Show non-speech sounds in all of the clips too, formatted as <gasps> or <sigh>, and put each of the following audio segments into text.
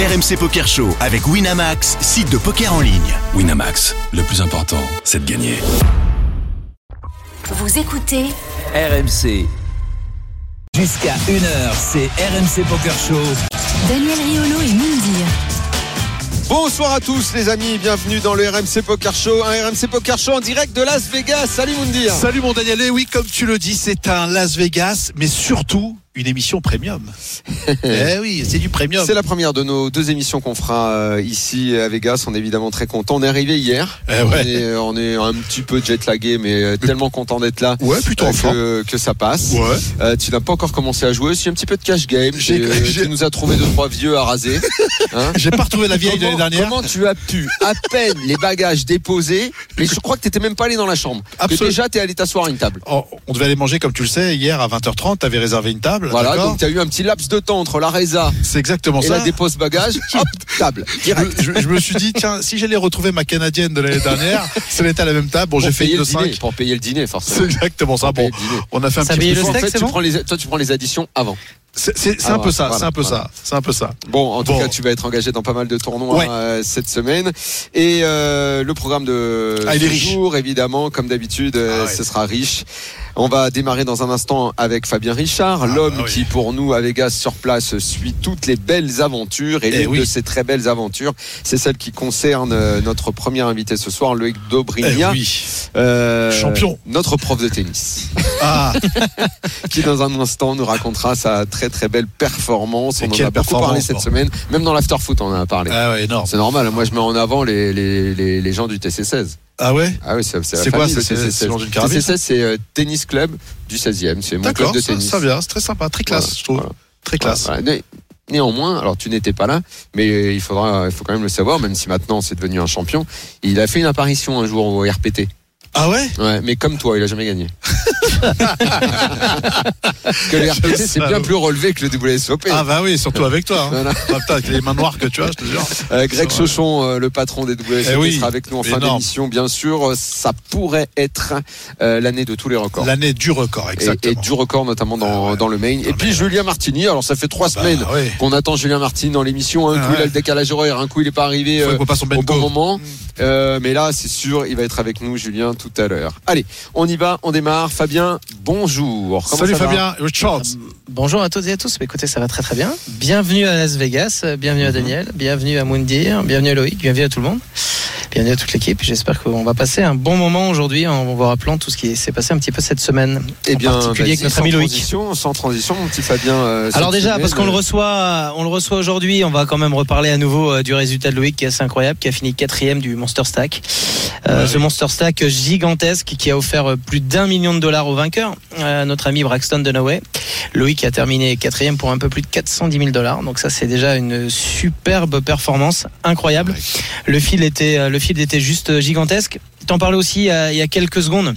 RMC Poker Show avec Winamax, site de poker en ligne. Winamax, le plus important, c'est de gagner. Vous écoutez RMC. Jusqu'à 1h, c'est RMC Poker Show. Daniel Riolo et Mindir. Bonsoir à tous les amis, bienvenue dans le RMC Poker Show, un RMC Poker Show en direct de Las Vegas. Salut Moundir. Salut mon Daniel, et oui comme tu le dis, c'est un Las Vegas, mais surtout une émission premium. <laughs> eh oui, c'est du premium. C'est la première de nos deux émissions qu'on fera euh, ici à Vegas. On est évidemment très content. On est arrivé hier. Eh on, ouais. est, euh, on est un petit peu jet lagué, mais euh, tellement content d'être là. Ouais, plutôt euh, que, que ça passe. Ouais. Euh, tu n'as pas encore commencé à jouer. C'est un petit peu de cash game. J'ai- euh, tu nous as trouvé deux trois vieux à raser. <laughs> Hein J'ai pas retrouvé la vieille de l'année dernière. comment tu as pu à peine les bagages déposés Mais je crois que t'étais même pas allé dans la chambre. Que Absolument. déjà t'es allé t'asseoir à une table. Oh, on devait aller manger, comme tu le sais, hier à 20h30, t'avais réservé une table. Voilà, donc tu as eu un petit laps de temps entre la résa C'est exactement et ça. la dépose bagage. <laughs> Hop, table. Direct. Je, je- je me suis dit, tiens, si j'allais retrouver ma canadienne de l'année dernière, <laughs> si elle était à la même table, bon, j'ai fait payer une le de dîner, 5. pour payer le dîner C'est forcément. exactement ça. Bon, on a fait un Ça petit peu. le En steak, fait, c'est tu bon prends les, toi tu prends les additions avant. C'est c'est- c'est Ah, un peu ça, voilà, c'est un peu voilà. ça, c'est un peu ça. Bon, en tout Bon. cas, tu vas être engagé dans pas mal de tournois Ouais. euh, cette semaine. Et euh, le programme de Ah, il est ce riche. jour, évidemment, comme d'habitude, euh, Ah ouais. ce sera riche. On va démarrer dans un instant avec Fabien Richard, l'homme bah oui. qui, pour nous, à Vegas sur place, suit toutes les belles aventures. Et Eh l'une oui. de ces très belles aventures, c'est celle qui concerne euh, notre premier invité ce soir, Loïc Eh Dobrigna. oui. Euh, Champion. Notre prof de tennis. <laughs> Ah, <laughs> qui dans un instant nous racontera sa très très belle performance. Et On en a beaucoup parlé cette bon. semaine, même dans l'afterfoot on en a parlé. ah ouais. C'est normal, moi je mets en avant les, les, les, les gens du TC16. Ah ouais? Ah oui, c'est C'est quoi, c'est- c'est- c'est TC16. dans une carabine, TC16 c'est euh, tennis club du 16e, c'est mon club de ça, tennis. ça vient, c'est très sympa, très classe, je trouve. Très classe. Néanmoins, alors tu n'étais pas là, mais il faudra, il faut quand même le savoir, même si maintenant c'est devenu un champion. Il a fait une apparition un jour au RPT. Ah ouais? Ouais, mais comme toi, il a jamais gagné. Parce <laughs> que le RPT c'est bien plus relevé que le WSOP. Ah bah oui, surtout avec toi. Hein. Ah, putain, avec les mains noires que tu as, je te jure. Euh, Greg vrai. Chauchon, euh, le patron des WSOP, Eh oui, sera avec nous en fin d'émission, bien sûr. Euh, Ça pourrait être euh, l'année de tous les records. L'année du record, exactement. et du record notamment dans, Ah ouais. dans le main. Et puis mais- Julien Martini, alors ça fait trois Bah, semaines ouais. qu'on attend Julien Martini dans l'émission. Un Ah coup il a le décalage horaire, un coup il est pas arrivé euh, son au bon moment. Euh, mais là c'est sûr, il va être avec nous Julien tout à l'heure. Allez, on y va, on démarre. Fabien, bonjour. Comment Salut Fabien, Richards. Bonjour à toutes et à tous. Bah, écoutez, ça va très très bien. Bienvenue à Las Vegas, bienvenue à Daniel, bienvenue à Moundir, bienvenue à Loïc, bienvenue à tout le monde, bienvenue à toute l'équipe. J'espère qu'on va passer un bon moment aujourd'hui en vous rappelant tout ce qui s'est passé un petit peu cette semaine. Eh en bien, particulier avec notre sans ami Loïc. transition, sans transition, mon petit Fabien. euh, Alors déjà, semaine, parce qu'on le euh, reçoit, on le reçoit aujourd'hui, on va quand même reparler à nouveau euh, du résultat de Loïc qui est assez incroyable, qui a fini quatrième du Monster Stack. Euh, Ouais, ce oui. Monster Stack gigantesque qui a offert euh, plus d'un million de dollars au vainqueur, euh, notre ami Braxton Dunaway. Loïc a terminé quatrième pour un peu plus de 410 000 dollars. Donc ça, c'est déjà une superbe performance, incroyable. Le fil était, euh, le fil était juste gigantesque. T'en parlais aussi il y a quelques secondes.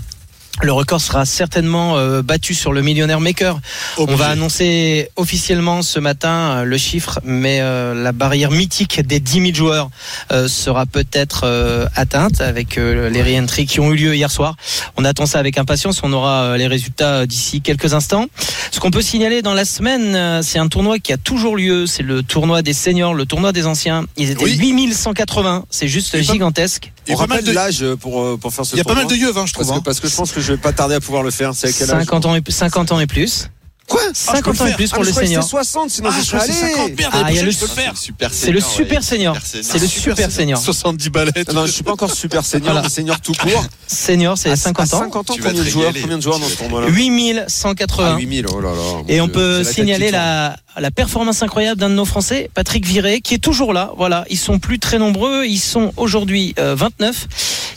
Le record sera certainement euh, battu sur le millionnaire maker. On va annoncer officiellement ce matin euh, le chiffre, mais euh, la barrière mythique des 10 000 joueurs euh, sera peut-être euh, atteinte avec euh, les re-entries qui ont eu lieu hier soir. On attend ça avec impatience. On aura les résultats d'ici quelques instants. Ce qu'on peut signaler dans la semaine, euh, c'est un tournoi qui a toujours lieu. C'est le tournoi des seniors, le tournoi des anciens. Ils étaient Oui. 8180. C'est juste gigantesque. Il y On a pas mal rappelle de- l'âge euh, pour, euh, pour faire ce Il y a pas mal de yeux, hein, je trouve. parce que, hein. parce que je pense que je vais pas tarder à pouvoir le faire. C'est à quel âge 50 ans, et, 50 ans et plus. Quoi 50 ans et plus Ah, pour mais le senior. c'était 60, sinon Ah, je serais c'est allé. 50. Merde, Ah, il y a le- faire. C'est le super senior. C'est le super senior. 70 balais. Non, je suis pas encore super senior, mais senior tout court. Senior, c'est À- 50 à ans. 50 ans, combien de joueurs, régaler. combien de joueurs dans ce tournoi-là 8180. Ah, 8000, oh là là. Et on peut c'est signaler la, la performance incroyable d'un de nos Français, Patrick Viré, qui est toujours là. Voilà, ils sont plus très nombreux. Ils sont aujourd'hui euh, 29.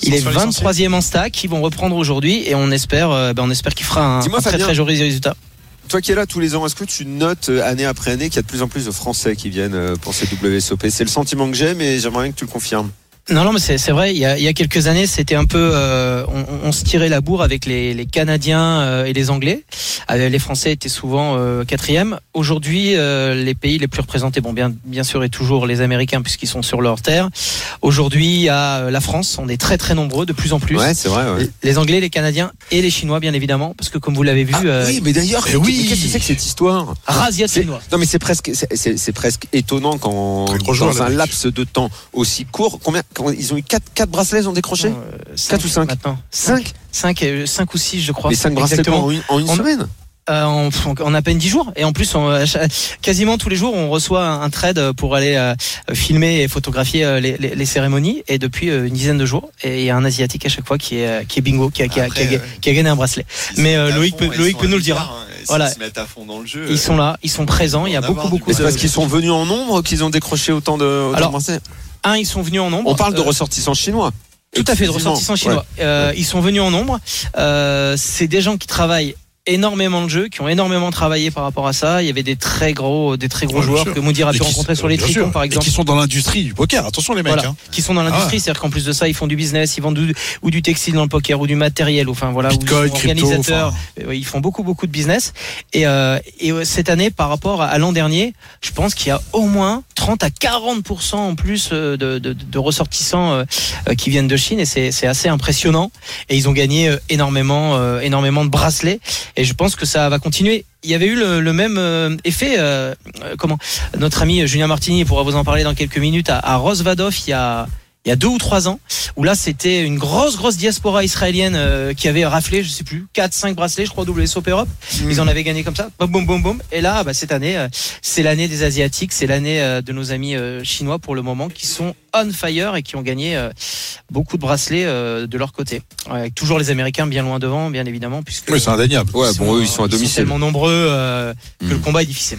Il Ils est sont sur les 23e en stack. Ils vont reprendre aujourd'hui et on espère, euh, ben, on espère qu'il fera un, très très joli résultat. Toi qui es là tous les ans, est-ce que tu notes euh, année après année qu'il y a de plus en plus de Français qui viennent euh, pour ces WSOP C'est le sentiment que j'ai, mais j'aimerais bien que tu le confirmes. Non, non, mais c'est c'est vrai. Il y, a, il y a quelques années, c'était un peu, euh, on, on se tirait la bourre avec les, les Canadiens euh, et les Anglais. Euh, les Français étaient souvent euh, quatrième. Aujourd'hui, euh, les pays les plus représentés, bon, bien, bien sûr, et toujours les Américains puisqu'ils sont sur leur terre. Aujourd'hui, il y a euh, la France. On est très très nombreux, de plus en plus. Ouais, c'est vrai. ouais. Les Anglais, les Canadiens et les Chinois, bien évidemment, parce que comme vous l'avez vu, Ah, euh, oui, mais d'ailleurs, mais oui. qu'est-ce que c'est que cette histoire? C'est- Chinois. Non mais c'est presque c'est- presque étonnant quand dans joueur, un laps de temps aussi court combien ils ont eu quatre quatre bracelets ils ont décroché Euh, cinq ou cinq maintenant. 5 5, euh, cinq ou 6 je crois. les cinq bracelets Exactement. en une, en une On- semaine Euh, en, en à peine 10 jours. Et en plus, on, euh, quasiment tous les jours, on reçoit un, trade pour aller euh, filmer et photographier euh, les, les- les cérémonies. Et depuis euh, une dizaine de jours, et il y a un asiatique à chaque fois qui est, euh, qui est bingo, qui a, qui a- Après, qui a- euh, qui a gagné un bracelet. Ils Mais, se euh, Loïc fond, peut- ils Loïc peut nous le dire. hein. S'ils Voilà. se mettent à fond dans le jeu. Ils sont là, ils sont présents. Il y a en beaucoup, beaucoup Mais du c'est de. parce qu'ils sont venus en nombre qu'ils ont décroché autant de, autant de Alors, bracelets Un, ils sont venus en nombre. on parle de Euh, ressortissants chinois Tout à fait, de ressortissants chinois. Euh, Ils sont venus en nombre. Euh, c'est des gens qui travaillent énormément de jeux, qui ont énormément travaillé par rapport à ça. Il y avait des très gros, des très gros Ouais, joueurs sûr. que Moundir a Et pu rencontrer sur les tritons, par Et exemple. qui sont dans l'industrie du poker. Attention les mecs. Voilà, hein. qui sont dans l'industrie, c'est-à-dire qu'en plus de ça, ils font du business, ils vendent du, ou du textile dans le poker, ou du matériel, ou enfin voilà, ou ils crypto, organisateurs. enfin. Ils font beaucoup, beaucoup de business. Et, euh, et cette année, par rapport à, l'an dernier, je pense qu'il y a au moins 30 à 40% en plus euh, de, de, de ressortissants euh, euh, qui viennent de Chine, et c'est assez impressionnant. Et ils ont gagné énormément, énormément de bracelets. Et je pense que ça va continuer. Il y avait eu le, même euh, effet. euh, euh, comment Notre ami Julien Martini pourra vous en parler dans quelques minutes à, à Rosvadov il y a il y a deux ou trois ans, où là c'était une grosse grosse diaspora israélienne euh, qui avait raflé, je sais plus, 4 5 bracelets, je crois WSOP Europe. Ils en avaient gagné comme ça, boum boum boum boum. Et là, bah, cette année, euh, c'est l'année des asiatiques, c'est l'année euh, de nos amis euh, chinois pour le moment qui sont on fire et qui ont gagné euh, beaucoup de bracelets euh, de leur côté. Avec toujours les Américains bien loin devant, bien évidemment, puisque Oui, c'est indéniable. ouais bon eux ils sont à ils sont domicile tellement nombreux euh, que le combat est difficile.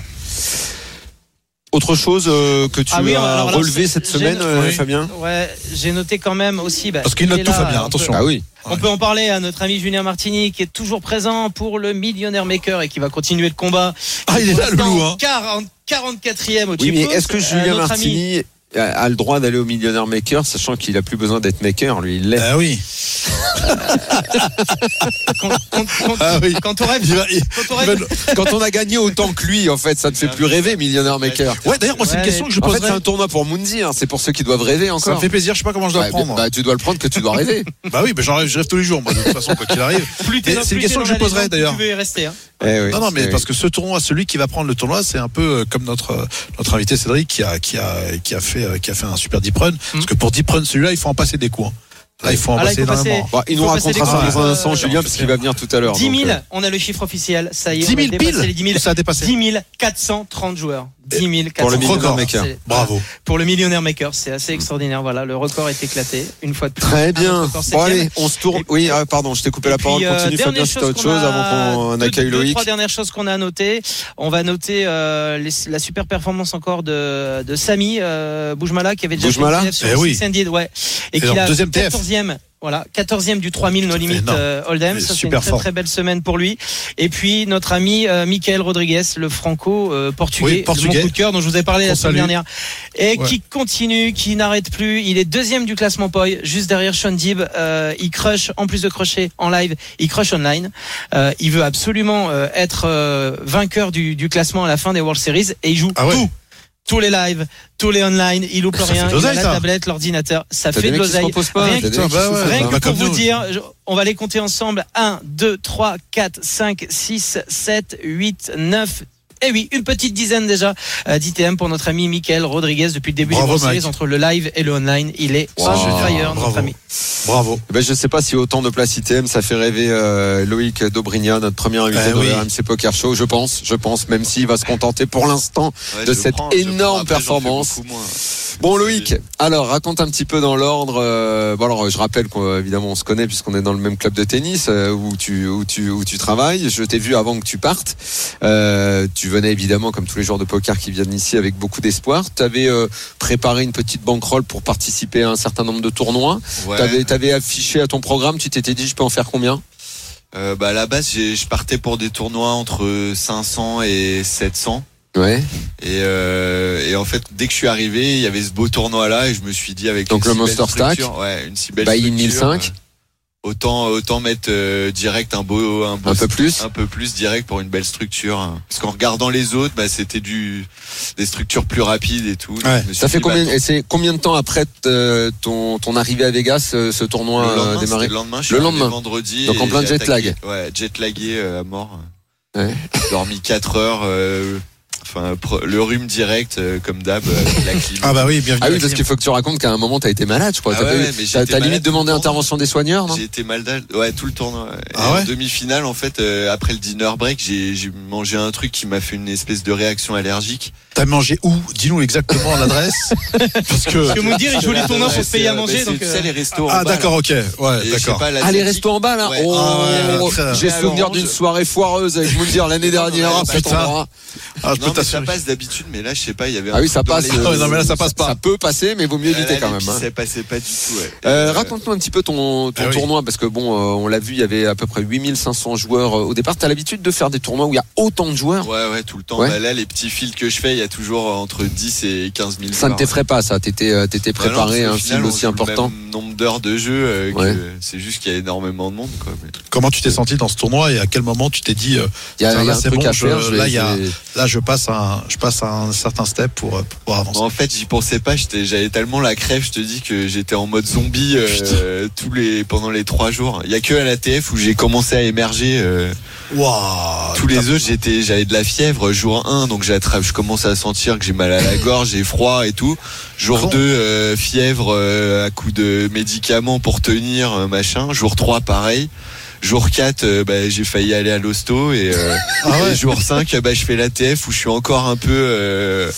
Autre chose euh, que tu Ah oui, as alors, alors, relevé cette semaine euh, oui. Fabien Ouais, j'ai noté quand même aussi. Bah, Parce qu'il note tout, là, Fabien, peut- attention. ah oui On peut en parler à notre ami Julien Martini qui est toujours présent pour le millionnaire maker et qui va continuer le combat. Ah, il est là, le loup, hein. 40, 44e au oui mais est-ce que Euh, Julien Martini a, a le droit d'aller au millionnaire maker sachant qu'il a plus besoin d'être maker lui il l'est Ah oui. <laughs> quand, quand, quand, Ah oui. quand on rêve, Il va- il- quand on il va- rêve, quand on a gagné autant que lui en fait ça ne fait plus rêver millionnaire maker Ouais, d'ailleurs, moi, c'est une question que je en fait poserais. c'est un tournoi pour Mundi hein. c'est pour ceux qui doivent rêver Ça me encore fait plaisir, je sais pas comment je dois bah, le prendre. bah, tu dois le prendre que tu dois rêver <laughs> Bah oui, mais j'en rêve, je rêve tous les jours, moi, de toute façon, quoi qu'il arrive. c'est une question que je dans la poserai, légende, plus d'ailleurs. Tu veux y rester. Hein. Eh oui, Non, non, mais eh parce que ce tournoi, celui qui va prendre le tournoi, c'est un peu euh, comme notre euh, notre invité Cédric qui a qui a qui a fait euh, qui a fait un super deep run. Parce que pour deep run, celui-là, il faut en passer des coups. hein. Là, il faut en Ah, passer énormément. Bah, il nous racontera dans un instant, Julien, parce qu'il va venir tout à l'heure. 10 donc, 000, euh, on a le chiffre officiel. Ça y est, 10 on a 000 dépassé piles les 10 000. Ça a dépassé. 10 430 joueurs. 10 430 Pour le millionnaire maker. Bravo. Pour le millionnaire maker, c'est assez extraordinaire. Voilà, le record est éclaté une fois de plus. Très bien. record Bon, allez, on se tourne. Oui, ah, pardon, je t'ai coupé la puis, parole. euh, Continue, Fabien, si t'as autre chose avant qu'on accueille Loïc. Trois dernières choses qu'on a à noter. On va noter euh, les- la super performance encore de, de Samy euh, Boujmala qui avait déjà Boujmala fait TF sur Eh oui. Handed, ouais, et qui a deuxième TF. 14e. Voilà, 14e du 3000 no limit euh, Hold'em. Ça, c'est une très très belle semaine pour lui. Et puis notre ami euh, Michael Rodriguez, le franco euh, portugais, Oui, portugais. mon coup de cœur dont je vous ai parlé la semaine salue. dernière, et Ouais. qui continue, qui n'arrête plus. Il est deuxième du classement POI, juste derrière Sean Dib. Euh, il crush, en plus de crusher en live, il crush online. Euh, il veut absolument être vainqueur du, du classement à la fin des World Series et il joue Ah ouais. tout. Tous les lives, tous les online, il loupe Ça rien. Il a la tablette, l'ordinateur, ça fait de l'oseille. Rien que- bah ouais. Rien bah, que pour vous nous. dire, on va les compter ensemble. 1, 2, 3, 4, 5, 6, 7, 8, 9. Et oui, une petite dizaine déjà euh, d'ITM pour notre ami Michael Rodriguez depuis le début Bravo, Mike. Series entre le live et le online. Il est Wow. fire, Bravo. notre ami. Bravo. Ben, je sais pas si autant de places ITM, ça fait rêver euh, Loïc Dobrigna, notre premier invité Eh dans oui. RMC Poker Show. Je pense, je pense, même s'il va se contenter pour l'instant. Ouais, de cette prends, énorme prends. Performance. Bon Loïc, alors raconte un petit peu dans l'ordre. euh, bon alors je rappelle qu'évidemment on se connaît puisqu'on est dans le même club de tennis euh, où tu où tu où tu travailles. Je t'ai vu avant que tu partes. Euh, tu venais évidemment comme tous les joueurs de poker qui viennent ici avec beaucoup d'espoir. Tu avais préparé une petite bankroll pour participer à un certain nombre de tournois. Ouais. T'avais t'avais affiché à ton programme. Tu t'étais dit je peux en faire combien? Euh, bah, à la base, je partais pour des tournois entre 500 et 700. Ouais. Et, euh, et en fait, dès que je suis arrivé, il y avait ce beau tournoi là, et je me suis dit avec Donc une le si Monster Stack, ouais, une si belle buy in structure, 1005. Autant, autant mettre euh, direct un beau, un beau Un peu plus. un peu plus direct pour une belle structure. hein. Parce qu'en regardant les autres, bah, c'était du des structures plus rapides et tout. Ouais. Ça fait dit, bah, combien et c'est combien de temps après euh, ton ton arrivée à Vegas euh, ce tournoi le euh, lendemain, démarré le lendemain, je suis Le lendemain. vendredi. Donc en plein jet attaqué- lag. Ouais, jet lagué euh, à mort. Ouais. J'ai dormi 4 heures. Enfin, le rhume direct, euh, comme d'hab, euh, la clim. Ah bah oui, bienvenue. Ah oui parce qu'il faut que tu racontes qu'à un moment t'as été malade je crois. Ah T'as ouais, pas eu- t'as limite demandé intervention des soigneurs non? J'ai été malade, ouais, tout le tournoi. Ah ouais en demi-finale, en fait, euh, après le dinner break, j'ai mangé un truc qui m'a fait une espèce de réaction allergique. T'as mangé où? Dis-nous exactement l'adresse. <laughs> Parce que. Parce que Moundir, il joue les tournois pour se payer à manger. bah, c'est, donc, tu sais, les restos Ah d'accord, ok. Ouais, d'accord. Ah les restos en bas là. Oh, Ah J'ai souvenir d'une soirée foireuse avec Moundir l'année dernière ouais, à cet putain. Ah, ça passe d'habitude, mais là, je sais pas, il y avait un Ah oui ça passe. les- Ah ouais, non, mais là, ça passe pas. Ça peut passer mais vaut mieux Ah, éviter là, quand même. pistes, hein. Ça passait pas du tout, ouais. Euh, Euh, Raconte-nous un petit peu ton, ton Ah oui. tournoi parce que bon, euh, on l'a vu, il y avait à peu près 8500 joueurs euh, au départ. T'as l'habitude de faire des tournois où il y a autant de joueurs? Ouais, ouais, tout le temps. Ouais. Bah, là, les petits fils que je fais, il y a toujours entre 10 et 15 000 Ça ne joueurs. t'effraie pas, ça? T'étais, euh, t'étais Bah non, préparé à un fil aussi joue le important? même nombre d'heures de jeu, euh, Ouais. c'est juste qu'il y a énormément de monde, quoi. Mais- Comment tu t'es senti dans ce tournoi et à quel moment tu t'es dit euh, Il y a, Ça, un c'est truc bon, à faire. là, je je passe je passe à un certain step pour, euh, pour pouvoir avancer. En fait, j'y pensais pas. J'avais tellement la crève. Je te dis que j'étais en mode zombie euh, tous les pendant les trois jours. Il y a que à la TF où j'ai commencé à émerger. euh, tous les autres, j'étais, j'avais de la fièvre. Jour 1, donc j'attrape. Je commence à sentir que j'ai mal à la gorge, j'ai froid et tout. Jour Bon. 2, fièvre à coup de médicaments pour tenir, machin. Jour 3, pareil. Jour 4, euh, bah, j'ai failli aller à l'hosto et, euh, Ah ouais. et jour 5, bah, je fais la TF où je suis encore un peu, euh,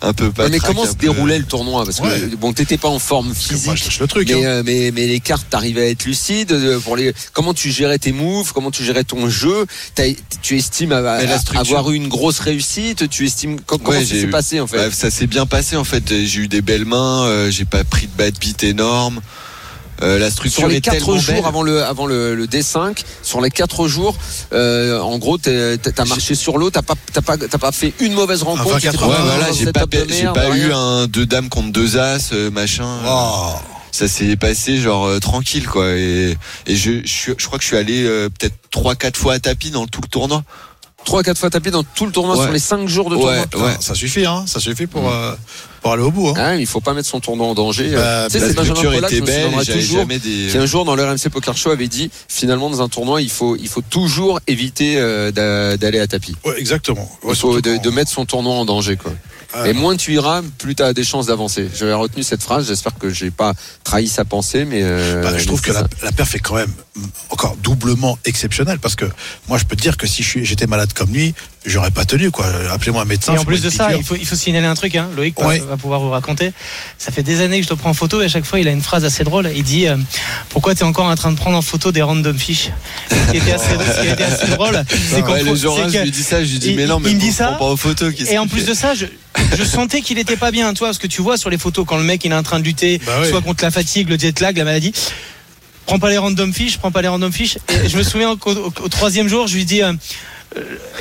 un peu pas. Mais comment se déroulait le tournoi? Parce que Ouais. bon, t'étais pas en forme Parce que moi, je physique. le truc. Mais, hein. mais, mais les cartes, t'arrivais à être lucide pour les. Comment tu gérais tes moves Comment tu gérais ton jeu? Tu estimes à- structure- avoir eu une grosse réussite Tu estimes co- comment Ouais, ça s'est eu- passé en fait? Bah, ça s'est bien passé en fait. J'ai eu des belles mains. euh, j'ai pas pris de bad beat énorme. Euh, la structure Sur les est 4 tellement jours belle. avant le avant le, le D5, sur les 4 jours, euh, en gros, t'as marché sur l'eau, t'as pas t'as pas t'as pas fait une mauvaise rencontre. 24 tu t'es Ouais, voilà, j'ai pas, étape de j'ai merde, pas eu un deux dames contre deux as, euh, machin. Waouh. Ça s'est passé genre euh, tranquille quoi. Et, et je, je, suis- je crois que je suis allé euh, peut-être trois quatre fois à tapis dans tout le tournoi. 3 4 fois tapé dans tout le tournoi Ouais. sur les 5 jours de Ouais, tournoi. ouais. Ça suffit, hein. Ça suffit pour, euh, pour aller au bout. Hein. Ah, il faut pas mettre son tournoi en danger. Bah, tu sais, La c'est Benjamin Pollack était belle. toujours. des. Qui un jour dans le RMC Poker Show avait dit finalement dans un tournoi il faut il faut toujours éviter euh, d'a- d'aller à tapis. Ouais, exactement. Ouais, Il faut surtout de, de mettre son tournoi en danger quoi. Ah, Et moins tu iras, plus tu as des chances d'avancer. J'avais retenu cette phrase, j'espère que j'ai pas trahi sa pensée mais euh, Bah, je trouve que la, la perf est quand même encore doublement exceptionnelle parce que moi je peux te dire que si j'étais malade comme lui, j'aurais pas tenu quoi. Appelez-moi un médecin. Et en plus de ça, il faut, il faut signaler un truc, hein. Loïc va- Ouais. va pouvoir vous raconter. Ça fait des années que je te prends en photo et à chaque fois il a une phrase assez drôle. Il dit euh, Pourquoi tu es encore en train de prendre en photo des random fish? Ce qui était assez, ce qui était assez drôle, c'est qu'en Ouais, le faut- jour c'est 1, que- je lui dis ça, je lui dis il- mais non, mais il me dit ça, pas en photo. Et en plus de ça, je, je sentais qu'il était pas bien, toi, parce que tu vois sur les photos quand le mec il est en train de lutter, Bah oui. soit contre la fatigue, le jet lag, la maladie. Prends pas les random fish, prends pas les random fish. Et je me souviens qu'au au, au troisième jour, je lui dis. euh,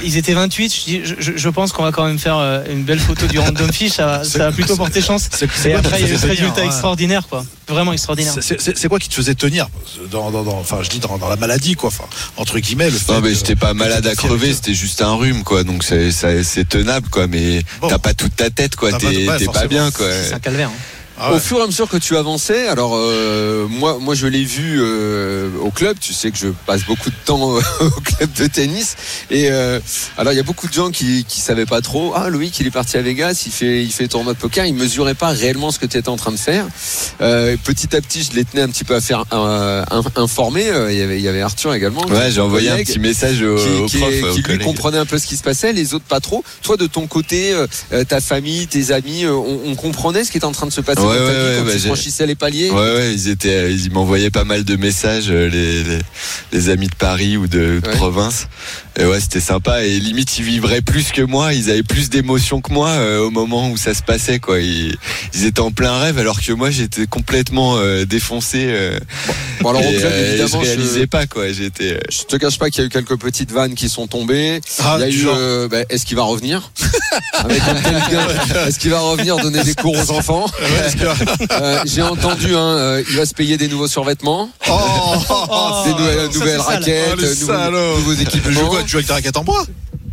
ils étaient 28. Je, je, pense qu'on va quand même faire euh, une belle photo du random fish. Ça, va- ça va plutôt porter chance. C'est- après, te il y a eu faisait ce résultat hein extraordinaire, quoi. Vraiment extraordinaire. C'est- quoi qui te faisait tenir dans, dans, dans- enfin je dis dans, dans la maladie quoi, enfin entre guillemets le. Non mais j'étais pas malade à crever, c'était juste un rhume quoi, donc c'est ça- c'est tenable quoi, mais Bon. t'as pas toute ta tête quoi, t'es pas- ouais, bien quoi. C'est un calvaire. hein. Ah ouais. Au fur et à mesure que tu avançais, alors euh, moi, moi je l'ai vu euh, au club. Tu sais que je passe beaucoup de temps euh, <laughs> au club de tennis. Et euh, alors il y a beaucoup de gens qui qui savaient pas trop. Ah Loïc, il est parti à Vegas, il fait il fait tournoi de poker. Il mesurait pas réellement ce que tu étais en train de faire. Euh, petit à petit, je les tenais un petit peu à faire euh, in- informer. Il y avait il y avait Arthur également. Ouais, j'ai envoyé un petit message au, qui, au qui- prof, qui au lui comprenait un peu ce qui se passait, les autres pas trop. Toi, de ton côté, ta famille, tes amis, on, on comprenait ce qui était en train de se passer Ouais, ouais, vie ouais, quand bah, tu franchissais les paliers. Ouais, ouais, ils étaient, ils m'envoyaient pas mal de messages, euh, les, les, les amis de Paris ou de, de Ouais. province. Et ouais, c'était sympa. Et limite, ils vivraient plus que moi. Ils avaient plus d'émotions que moi euh, au moment où ça se passait. Quoi. Ils, ils étaient en plein rêve, alors que moi, j'étais complètement euh, défoncé. euh, Bon, alors, au club, euh, évidemment, je réalisais je, pas. quoi. J'étais. euh, je te cache pas qu'il y a eu quelques petites vannes qui sont tombées. Ah, Il y a eu, euh, bah, est-ce qu'il va revenir? <laughs> Avec un Est-ce qu'il va revenir donner des cours aux enfants? J'ai entendu, hein, euh, il va se payer des nouveaux survêtements, Oh, des nouvelles, sale. raquettes, Oh, nouveaux, nouveaux <laughs> équipements. Tu joues avec ta raquette en bois?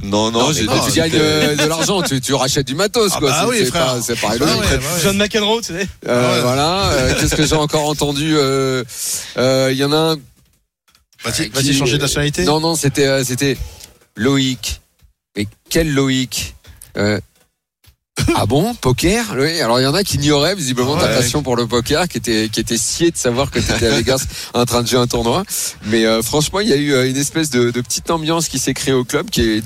Non, non, Non, quand tu gagnes euh, de l'argent, tu, tu rachètes du matos, Ah quoi. bah C'est- oui, c'est frère. pas, c'est pareil. Bah logique. ouais, ouais. John McEnroe, tu sais. Euh, Ah ouais. Voilà. euh, <laughs> Qu'est-ce que j'ai encore entendu euh, euh, Il y en a un. Vas-y, vas-y, changer de nationalité. Non, non, c'était euh, c'était Loïc. Mais quel Loïc? Euh, <laughs> Ah bon, poker? Oui. Alors il y en a qui ignoraient visiblement ta Ouais. passion pour le poker, qui était qui était scié de savoir que tu étais à <laughs> Vegas en train de jouer un tournoi. Mais euh, franchement, il y a eu euh, une espèce de, de petite ambiance qui s'est créée au club, qui est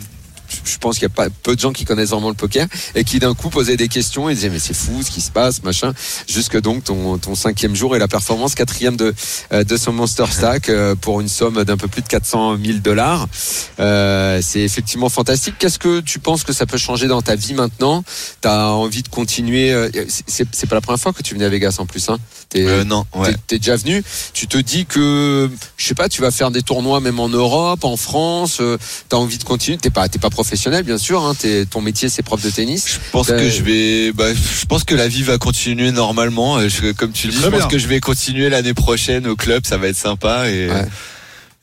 je pense qu'il y a pas peu de gens qui connaissent vraiment le poker et qui d'un coup posaient des questions et disaient mais c'est fou ce qui se passe machin. Jusque donc ton, cinquième jour et la performance quatrième de euh, de son Monster Stack euh, pour une somme d'un peu plus de 400 000 dollars. Euh, c'est effectivement fantastique. Qu'est-ce que tu penses que ça peut changer dans ta vie maintenant? T'as envie de continuer c'est c'est pas la première fois que tu venais à Vegas en plus hein T'es- Euh, non, ouais. T'es- T'es déjà venu. Tu te dis que, je sais pas, tu vas faire des tournois même en Europe, en France. euh, T'as envie de continuer. T'es pas, t'es pas professionnel, bien sûr. Hein, t'es- ton métier, c'est prof de tennis. Je pense que je vais, bah, je pense que la vie va continuer normalement. Je- comme tu dis, je pense que je vais continuer l'année prochaine au club. Ça va être sympa et, Ouais.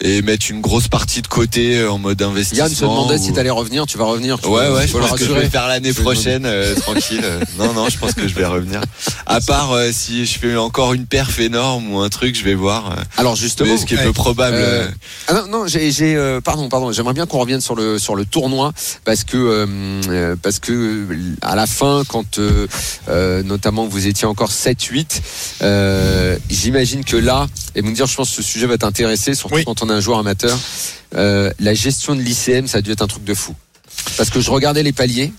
Et mettre une grosse partie de côté euh, en mode investissement. Yann se demandait ou- si t'allais revenir. Tu vas revenir. tu Ouais, ouais, je pense que je vais faire l'année prochaine euh, tranquille. <laughs> Non, non, je pense que je vais revenir. À part euh, si je fais encore une perf énorme ou un truc, je vais voir. Alors justement. Mais ce qui est ouais. peu probable. Euh, Ah non, non, j'ai, j'ai, euh, pardon, pardon. J'aimerais bien qu'on revienne sur le sur le tournoi parce que parce que à la fin, quand euh, euh, notamment vous étiez encore 7-8, euh, j'imagine que là, et vous me dire, je pense que ce sujet va t'intéresser, surtout Oui. quand on est un joueur amateur. euh, la gestion de l'ICM, ça a dû être un truc de fou. Parce que je regardais les paliers.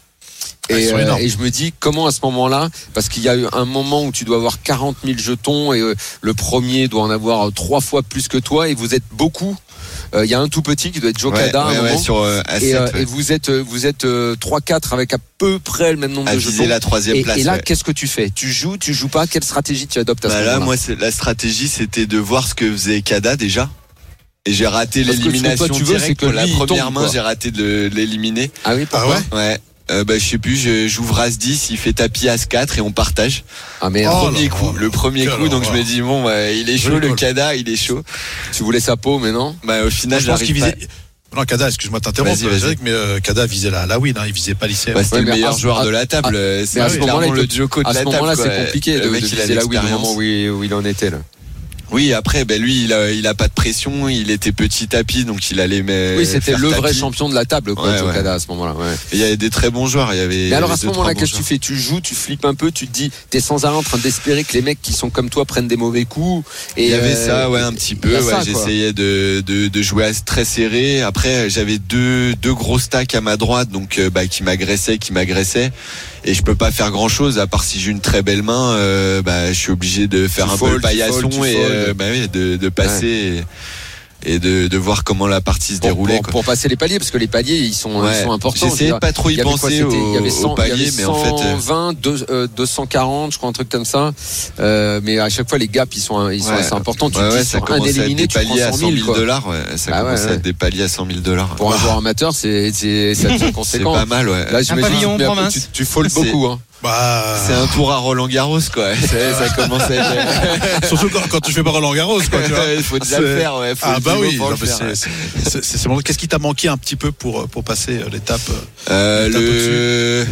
Ah, Et, euh, et je me dis comment à ce moment-là, parce qu'il y a eu un moment où tu dois avoir 40 000 jetons et euh, le premier doit en avoir trois fois plus que toi et vous êtes beaucoup. Euh, Il y a un tout petit qui doit être Joe ouais, sur et, A7, ouais. et vous êtes vous êtes euh, 3-4 avec à peu près le même nombre à de jetons. la troisième Et, place. et là, qu'est-ce que tu fais? Tu joues, tu joues pas? Quelle stratégie tu adoptes à ce Bah là, moment-là? moi, la stratégie, c'était de voir ce que faisait Kada déjà. Et j'ai raté l'élimination directe. c'est que Pour la première tombe, main, j'ai raté de l'éliminer. Ah oui, Ah pourquoi ouais Ouais. Euh, bah, je sais plus, je- j'ouvre As 10, il fait tapis As 4 et on partage. Ah mais Oh premier coup, le premier coup, donc je me dis bon, bah, il est chaud, le Kada, il est chaud. tu voulais sa peau, mais non Bah, au final, je pense qu'il pas. visait. Non, Kada, excuse-moi de t'interrompre, mais euh, Kada visait la, la win, hein, il visait pas l'ICM. Bah, c'était Ouais, le meilleur à- joueur à- de la table. euh, C'est à ce moment-là, le peut- Joko de À la ce table. moment-là, c'est compliqué Le de, mec, de viser la win au moment où il, où il en était là. Oui, après, ben lui, il a, il a pas de pression, il était petit tapis, donc il allait mais Oui, c'était le vrai champion de la table, quoi, Ouais. Cada, à ce moment-là. Ouais. Il y avait des très bons joueurs. Il y avait. Mais alors à ce moment-là, qu'est-ce que tu fais? Tu joues, tu flippes un peu, tu te dis, t'es sans arrêt en train d'espérer que les mecs qui sont comme toi prennent des mauvais coups. Et Il y avait euh, ça, ouais, un petit peu. J'essayais de, de, de jouer à- très serré. Après, j'avais deux, deux gros stacks à ma droite, donc euh, bah, qui m'agressaient, qui m'agressaient. Et je peux pas faire grand chose à part si j'ai une très belle main. euh, bah, je suis obligé de faire Tu un peu le paillasson et euh, bah, oui, de, de passer et, et de, de voir comment la partie se pour, déroulait. pour- quoi. pour passer les paliers, parce que les paliers, ils sont, ils sont importants. J'essayais pas trop y Il y avait quoi, penser au, il y avait 100, au palier, mais en fait. euh, 120, deux- euh, 240, je crois, un truc comme ça. Euh, mais à chaque fois, les gaps, ils sont, ils sont Ouais. assez importants. Tu ouais, dis, ouais, ça un commence à être éliminé, des tu prends paliers à 100 100 000, 000 quoi. dollars. Ça Ah ouais, commence à être des paliers à 100 000 dollars. Pour un joueur amateur, c'est, c'est, ça devient <laughs> C'est conséquent. pas mal, ouais. Là, j'imagine pavillon, que tu- province. tu, beaucoup, hein. Bah, C'est un tour à Roland Garros, quoi. Ça, commence à être. <laughs> surtout quand, quand tu fais pas Roland Garros, quoi, tu vois. Il faut déjà le faire, ouais. Faut Ah bah oui. Qu'est-ce qui t'a manqué un petit peu pour, pour passer euh, l'étape euh, Euh, le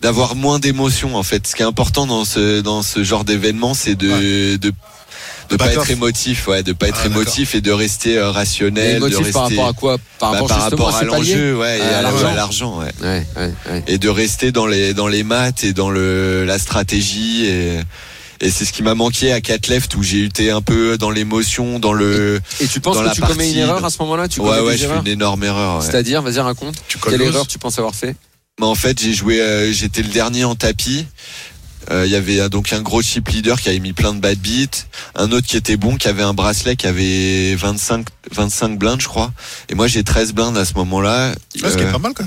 d'avoir moins d'émotions en fait. Ce qui est important dans ce dans ce genre d'événement, c'est de de de pas back être émotif, ouais, de pas être Ah, émotif et de rester euh, rationnel, de motif rester par rapport à quoi Par bah, rapport, par justement rapport à l'enjeu, ouais, et À à l'argent. ouais. Ouais, ouais, ouais. Et de rester dans les dans les maths et dans le la stratégie et et c'est ce qui m'a manqué à Catleft où j'ai été un peu dans l'émotion, dans le Et tu penses Dans que la tu commets une erreur de- à ce moment-là? Tu ouais commets ouais, je fais une énorme erreur. ouais. C'est-à-dire, vas-y, raconte. Tu Quelle erreur tu penses avoir fait? Mais en fait, j'ai joué, euh, j'étais le dernier en tapis. Euh, Il y avait euh, donc un gros chip leader qui avait mis plein de bad beats, un autre qui était bon, qui avait un bracelet qui avait 25 25 blindes, je crois. Et moi j'ai 13 blindes à ce moment-là. Ouais, ce qui est Euh, pas mal, quoi.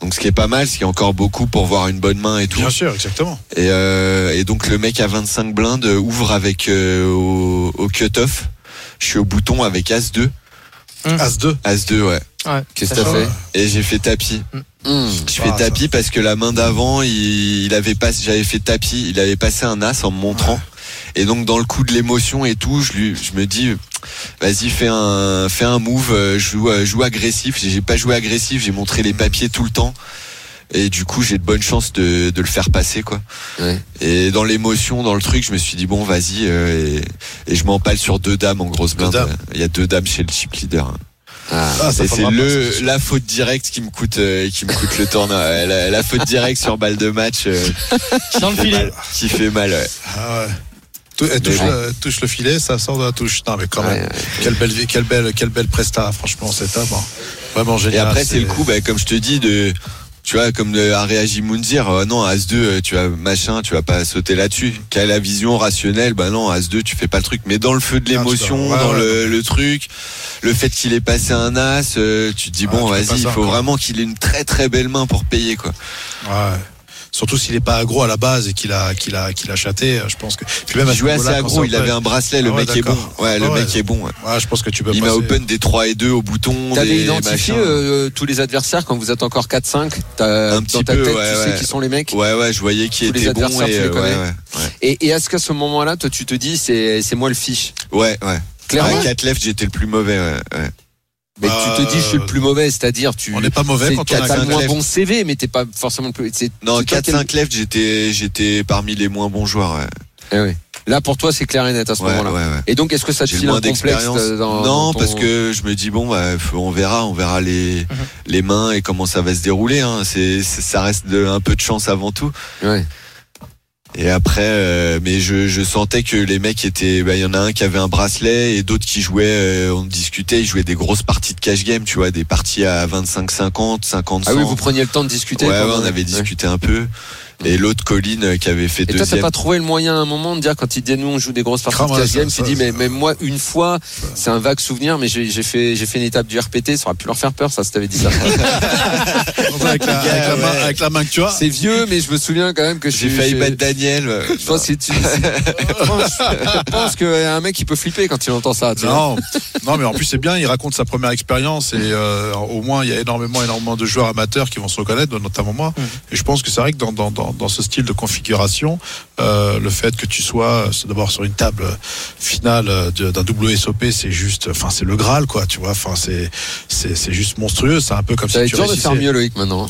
donc ce qui est pas mal, ce qui est encore beaucoup pour voir une bonne main et tout. Bien sûr, exactement. Et, euh, et donc le mec à 25 blindes ouvre avec euh, au, au cut-off. Je suis au bouton avec As-2. As-2. As-2, ouais. Qu'est-ce que t'as fait? Et j'ai fait tapis. Hum. Je fais Ah, tapis parce que la main d'avant, il, il avait pas, j'avais fait tapis, il avait passé un as en me montrant. Et donc dans le coup de l'émotion et tout, je lui, je me dis, vas-y fais un, fais un move, euh, joue, euh, joue agressif. J'ai pas joué agressif, j'ai montré les papiers tout le temps. Et du coup, j'ai de bonnes chances de, de le faire passer, quoi. Ouais. Et dans l'émotion, dans le truc, je me suis dit bon, vas-y. euh, et, et je m'empale sur deux dames en grosse blinde. Il y a deux dames chez le chip leader. Ah. Ah, Et c'est le la faute directe qui me coûte euh, qui me coûte le tournoi. La, la faute directe sur balle de match euh, Dans le filet. qui fait mal. Ouais. Ah ouais. Tou- elle touche, le, touche le filet, ça sort de la touche. Non, mais quand Ouais, même. ouais. Quelle belle, vie- quelle belle, quelle belle presta, franchement, cette homme. hein. Vraiment Et génial. après c'est le coup, bah, comme je te dis de tu vois, comme a réagi Moundir, euh, non, As-2, euh, tu vas machin, tu vas pas sauter là-dessus. Quelle la vision rationnelle, bah non, As-2, tu fais pas le truc. Mais dans le feu de Ah, l'émotion, ouais, dans ouais. le, le truc, le fait qu'il ait passé un As, euh, tu te dis, Ah, bon, vas-y, il faut vraiment qu'il ait une très très belle main pour payer, quoi. Ouais. Surtout s'il est pas agro à la base et qu'il a, qu'il a, qu'il a chaté, je pense que. Puis même à Il jouait assez ça il avait un bracelet, le Ah ouais, mec est bon. Ouais, le Ah ouais. mec est bon. ouais. Ouais, je pense que tu peux Il m'a open des 3 et 2 au bouton. T'avais identifié machins. euh, tous les adversaires quand vous êtes encore 4-5 T'as- Un Dans petit ta peu, tête, ouais, tu sais qui sont les mecs? Ouais, ouais, je voyais qui Tous les était bon adversaires, et euh, ouais, connais? ouais, Et, et est-ce qu'à ce moment-là, toi, tu te dis, c'est c'est moi le fiche? Ouais, ouais. Clairement? À 4 left, j'étais le plus mauvais. Ouais, ouais. Mais Bah, tu te dis, je suis le plus mauvais, c'est-à-dire, tu. On n'est pas mauvais quand on a quatre moins bon CV, mais t'es pas forcément le plus. Non, c'est toi 4-5 left, j'étais, j'étais parmi les moins bons joueurs. Ouais, Eh oui. Là, pour toi, c'est clair et net à ce ouais, moment-là. ouais, ouais. Et donc, est-ce que ça te file moins un complexe d'expérience. euh, dans, non, dans ton- parce que je me dis bon, bah, on verra, on verra les les mains et comment ça va se dérouler. Hein. C'est, c'est- ça reste de, un peu de chance avant tout. Ouais. Et après, euh, mais je, je sentais que les mecs étaient, bah, il y en a un qui avait un bracelet et d'autres qui jouaient, euh, on discutait, ils jouaient des grosses parties de cash game, tu vois, des parties à 25-50, 50 Ah oui, vous preniez le temps de discuter. Ouais, on avait Ouais. discuté un peu. Et l'autre Colline euh, qui avait fait Et toi, t'as deuxième. pas trouvé le moyen à un moment de dire quand il dit nous on joue des grosses parties Crame, de cash ça, game, ça, tu dis mais, mais moi une fois c'est un vague souvenir mais j'ai fait j'ai fait une étape du RPT, ça aurait pu leur faire peur ça si t'avais dit ça. <laughs> avec, la, avec, la main, avec la main que tu as. c'est vieux mais je me souviens quand même que J'ai failli battre Daniel. euh, Je pense, que tu, je <laughs> pense, je pense qu'il y a un mec qui peut flipper quand il entend ça. Tu vois. Non, non, mais en plus c'est bien. Il raconte sa première expérience et euh, au moins il y a énormément, énormément de joueurs amateurs qui vont se reconnaître, notamment moi. Et je pense que c'est vrai que dans, dans, dans, dans ce style de configuration, euh, le fait que tu sois euh, d'abord sur une table finale euh, d'un WSOP, c'est juste, enfin c'est le Graal quoi. Tu vois, enfin c'est c'est juste monstrueux. C'est un peu comme Ça si tu de faire mieux Loïc maintenant.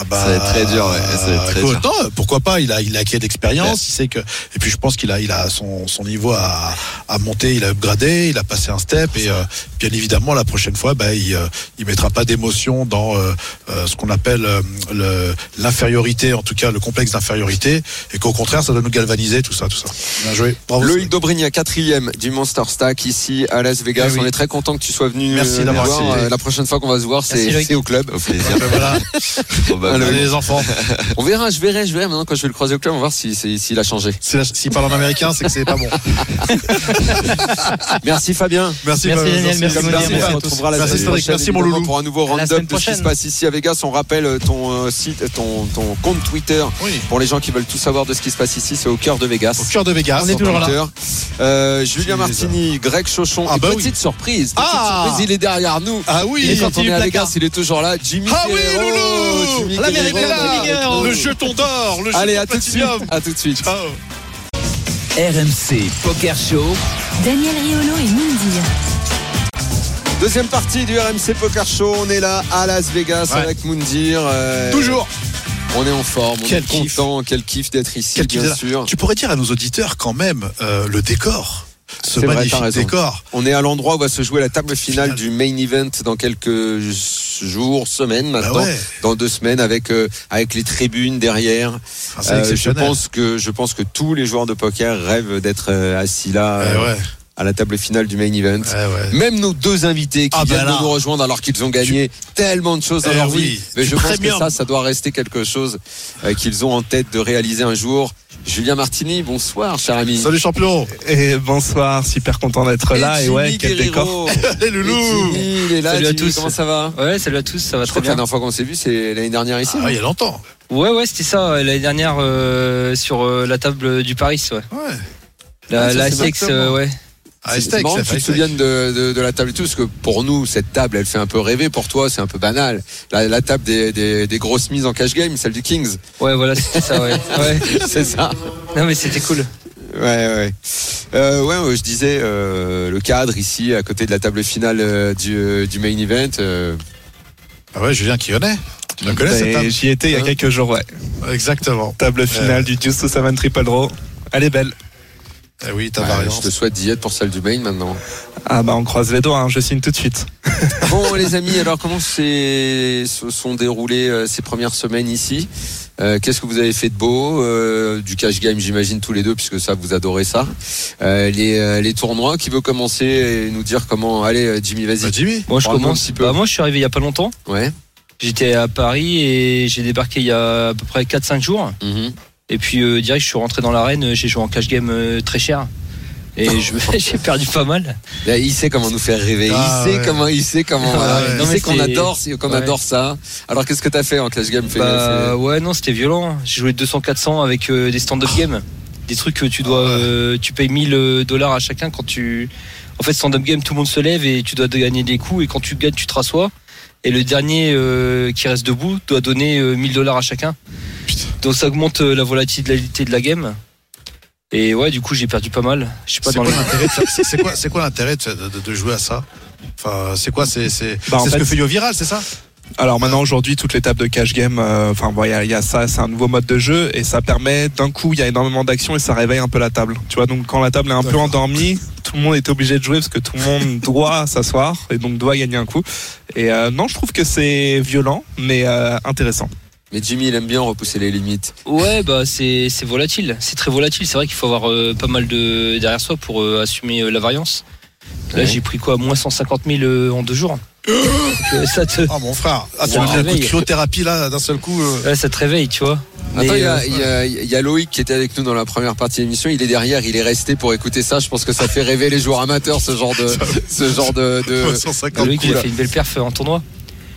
Ah bah, Ça va être très dur, ouais, ça va être très dur. non, pourquoi pas Il a, il a acquis d'expérience. Il sait que, et puis je pense qu'il a, il a son, son niveau à, à monter. Il a upgradé, il a passé un step. Et euh, bien évidemment, la prochaine fois, bah, il, euh, il mettra pas d'émotion dans euh, euh, ce qu'on appelle euh, l'infériorité, en tout cas le complexe d'infériorité, et qu'au contraire, ça doit nous galvaniser, tout ça, tout ça. Bien joué. Bravo. Loïc Dobrigna, quatrième du Monster Stack ici à Las Vegas. Eh oui. On est très content que tu sois venu Merci d'avoir La prochaine fois qu'on va se voir, c'est au club. Au plaisir. Voilà. <laughs> Probablement. Allez, les enfants. <laughs> On verra, je verrai, je verrai maintenant quand je vais le croiser au club, on va voir s'il si, s'il a changé. S'il parle en américain, c'est que c'est pas bon. <laughs> Merci Fabien. Merci, Merci. Daniel, merci, d'habitude, merci on retrouvera la Merci, prochaine, Merci, mon loulou. pour un nouveau round-up de ce qui se passe ici à Vegas. On rappelle euh, ton euh, site, ton, ton compte Twitter. Oui. Pour les gens qui veulent tout savoir de ce qui se passe ici, c'est au cœur de Vegas. Au cœur de Vegas. On est toujours là. Twitter. Euh, Julien Martini, Greg Chauchon. Ah et bah petite surprise, petite Ah surprise, il est derrière nous. Ah Et oui. quand on est à. Vegas, il est toujours là. Jimmy Ah oui, Jimmy Jimmy Guerrero. Le jeton d'or, le Allez, jeton à tout de suite. platinum. À tout de suite. Ciao. RMC Poker Show. Daniel Riolo et Mindir. Deuxième partie du RMC Poker Show. On est là à Las Vegas Ouais. avec Moundir. euh, Toujours. On est en forme. On Quel est kiff. content. Quel kiff d'être ici, Quel bien sûr. Tu pourrais dire à nos auditeurs quand même euh, le décor. Ce vrai, magnifique décor. On est à l'endroit où va se jouer la table finale du main event dans quelques jours, semaines Bah maintenant. ouais. Dans deux semaines avec euh, avec les tribunes derrière. Ah, Euh, je pense que je pense que tous les joueurs de poker rêvent d'être euh, assis là Eh ouais, à la table finale du main event. eh ouais. Même nos deux invités qui Ah, bah viennent de nous rejoindre alors qu'ils ont gagné tellement de choses dans Eh leur oui, vie. Mais je pense premium. que ça, ça doit rester quelque chose qu'ils ont en tête de réaliser un jour. Julien Martini, bonsoir, cher ami. Salut champion. Et bonsoir, super content d'être là. Et, ouais, quel décor. <laughs> Guerrero. Hey Loulou. Et Jimmy, il est là. Salut à tous. Comment ça va Ouais, salut à tous, ça va Je très que la bien. dernière fois qu'on s'est vu, c'est l'année dernière ici. Ah, il y a longtemps. Ouais, ouais, c'était ça, euh, l'année dernière euh, sur euh, la table du Paris, ouais. Ouais. La, Ah, ça, la euh, ouais. Ah, C'est marrant que tu te souviennes de, de- de la table et tout, parce que pour nous, cette table, elle fait un peu rêver. Pour toi, c'est un peu banal. La, la table des, des- des grosses mises en cash game, celle du Kings. Ouais, voilà, c'était ça, ouais. <laughs> ouais. c'est ça. Non, mais c'était cool. Ouais, ouais. Euh, ouais, ouais, je disais, euh, le cadre ici, à côté de la table finale euh, du, euh, du main event. euh, Ah ouais, Julien qui connaît. Tu la connais cette Et table J'y étais il y a Hein quelques jours, ouais. Exactement. Table finale du Deuce to Seven Triple Draw. Elle est belle. Eh oui, ta ouais, variante. je te souhaite d'y être pour celle du main maintenant. Ah bah on croise les doigts, hein, je signe tout de suite. <laughs> Bon, les amis, alors comment se sont déroulées euh, ces premières semaines ici? Euh, Qu'est-ce que vous avez fait de beau? Euh, Du cash game, j'imagine tous les deux, puisque ça, vous adorez ça. Euh, les, euh, les tournois, qui veut commencer et nous dire comment Allez, Jimmy, vas-y. Bah, Jimmy. Moi, je commence. un petit peu. Bah, moi, je suis arrivé il y a pas longtemps. Ouais. J'étais à Paris et j'ai débarqué il y a à peu près 4-5 jours. Mhm. Et puis, euh, direct, je suis rentré dans l'arène. euh, J'ai joué en cash game euh, très cher. Et je- <laughs> j'ai perdu pas mal. Là, il sait comment nous faire rêver. Ah, il sait ouais. comment, il sait comment. Ah, ouais. Il Non, sait qu'on adore, c'est- qu'on Ouais. adore ça. Alors, qu'est-ce que t'as fait en cash game Bah ouais non c'était violent. J'ai joué 200-400 avec euh, des stand-up games. Des trucs que tu dois, Ah ouais. euh, tu payes 1000 euh, dollars à chacun quand tu. En fait stand-up game tout le monde se lève et tu dois gagner des coups et quand tu gagnes tu te rassois. Et le dernier euh, qui reste debout doit donner euh, 1000 dollars à chacun. Donc ça augmente euh, la volatilité de la game. Et ouais du coup j'ai perdu pas mal. Je sais pas C'est dans quoi l'intérêt de <laughs> de, de- de jouer à ça? Enfin, c'est quoi C'est Bah, ce fait, que fait Yo Viral, c'est ça? Alors maintenant aujourd'hui toutes les tables de cash game, euh, enfin voilà, il y a ça, c'est un nouveau mode de jeu et ça permet d'un coup il y a énormément d'action et ça réveille un peu la table. Tu vois donc quand la table est un peu endormie, tout le monde est obligé de jouer parce que tout le monde <laughs> doit s'asseoir et donc doit gagner un coup. Et euh, non je trouve que c'est violent mais euh, intéressant. Mais Jimmy, il aime bien repousser les limites. Ouais bah c'est c'est volatile. C'est très volatile. C'est vrai qu'il faut avoir euh, pas mal de derrière soi pour euh, assumer euh, la variance. Là Ouais. j'ai pris quoi? Moins 150 000 euh, en deux jours. <gasps> Ça te Oh mon frère, ah, tu Wow. un coup de cryothérapie là d'un seul coup. euh. Ouais, ça te réveille, tu vois. Attends, Mais, il y, a- euh, il y a- il y a Loïc qui était avec nous dans la première partie de l'émission. Il est derrière, il est resté pour écouter ça. Je pense que ça fait rêver les joueurs amateurs, ce genre de, <laughs> ce genre de, de- 150 Loïc, il a fait une belle perf en tournoi.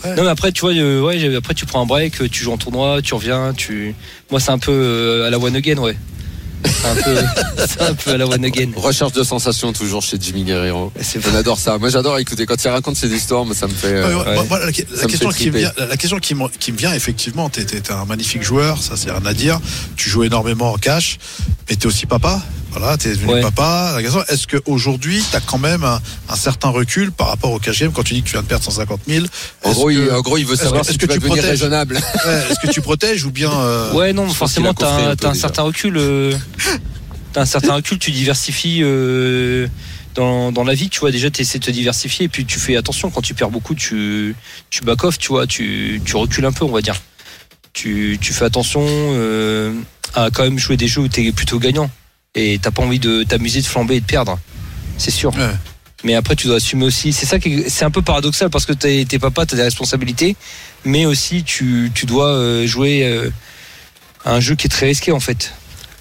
Ouais. Non mais après tu vois euh, ouais après tu prends un break tu joues en tournoi tu reviens tu moi c'est un peu euh, à la one again ouais c'est un peu <laughs> c'est un peu à la one again recherche de sensations toujours chez Jimmy Guerrero. c'est On adore ça. Moi, j'adore écouter quand il raconte ses histoires. Moi, ça me fait. Euh, ouais, ouais. la, la Ça me question fait qui me vient, la question qui me, qui me vient effectivement, t'es es, un magnifique joueur, ça c'est rien à dire. Tu joues énormément en cash, mais t'es aussi papa. Voilà, t'es devenu Ouais. papa. Est-ce qu'aujourd'hui, t'as quand même un, un certain recul par rapport au game quand tu dis que tu viens de perdre 150 000 En gros, il, en gros, il veut savoir si est-ce tu que tu protèges raisonnable. <laughs> Est-ce que tu protèges ou bien euh, ouais non forcément t'as un certain recul euh, <laughs> t'as un certain recul tu diversifies euh, dans, dans la vie tu vois déjà tu essaies de te diversifier et puis tu fais attention quand tu perds beaucoup tu tu back off tu vois tu, tu recules un peu on va dire tu, tu fais attention euh, à quand même jouer des jeux où tu es plutôt gagnant et t'as pas envie de t'amuser de flamber et de perdre. C'est sûr. Ouais. mais après tu dois assumer aussi. C'est ça qui est- c'est un peu paradoxal parce que t'es t'es papa t'as des responsabilités. Mais aussi tu, tu dois euh, jouer euh, à un jeu qui est très risqué en fait.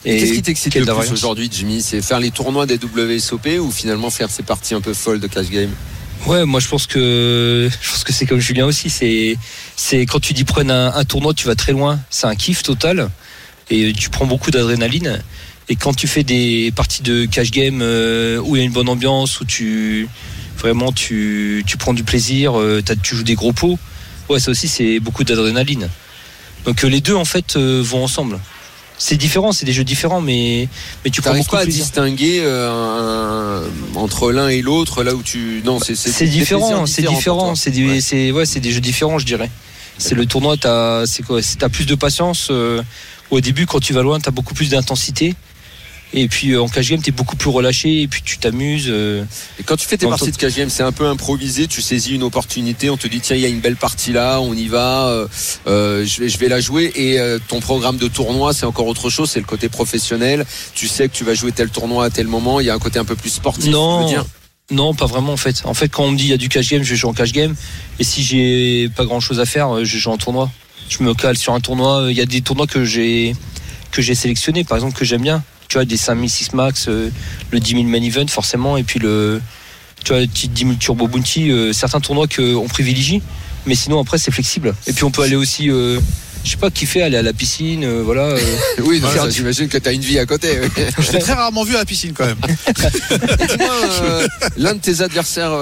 Et Qu'est-ce qui t'excite le plus aujourd'hui, Jimmy? C'est faire les tournois des WSOP ou finalement faire ces parties un peu folles de cash game? Ouais, moi je pense que je pense que c'est comme Julien aussi. C'est c'est quand tu dis prendre un, un tournoi, tu vas très loin. C'est un kiff total. Et tu prends beaucoup d'adrénaline. Et quand tu fais des parties de cash game euh, où il y a une bonne ambiance, où tu vraiment tu, tu prends du plaisir, euh, tu joues des gros pots. Ouais, ça aussi c'est beaucoup d'adrénaline. Donc euh, les deux en fait vont ensemble. C'est différent, c'est des jeux différents, mais mais tu prends beaucoup pas à plaisir. distinguer un- entre l'un et l'autre là où tu non c'est différent, c'est différent, c'est des, Ouais. c'est ouais, des jeux différents, je dirais. C'est le tournoi, t'as, c'est quoi, t'as plus de patience. au début, quand tu vas loin, t'as beaucoup plus d'intensité. Et puis euh, en cash game, t'es beaucoup plus relâché et puis tu t'amuses. euh. Et quand tu fais tes parties de cash game, c'est un peu improvisé. Tu saisis une opportunité, on te dit tiens il y a une belle partie là, on y va, euh, je vais je vais la jouer. Et euh, ton programme de tournoi, c'est encore autre chose, c'est le côté professionnel. Tu sais que tu vas jouer tel tournoi à tel moment. Il y a un côté un peu plus sportif. Non, veux dire? non, pas vraiment en fait. En fait, quand on me dit il y a du cash game, je vais jouer en cash game. Et si j'ai pas grand chose à faire, je joue en tournoi. Je me cale sur un tournoi. Il y a des tournois que j'ai que j'ai sélectionnés, par exemple, que j'aime bien. Tu vois, des 5000 6 max, euh, le 10 000 main event, forcément, et puis le, tu vois, le petit 10 000 turbo bounty, euh, certains tournois qu'on privilégie, mais sinon après c'est flexible. Et puis on peut aller aussi, euh, je sais pas, kiffer, aller à la piscine, voilà. <laughs> Oui, du- j'imagine que tu as une vie à côté. oui. <laughs> Je t'ai très rarement vu à la piscine quand même. <laughs> L'un de tes adversaires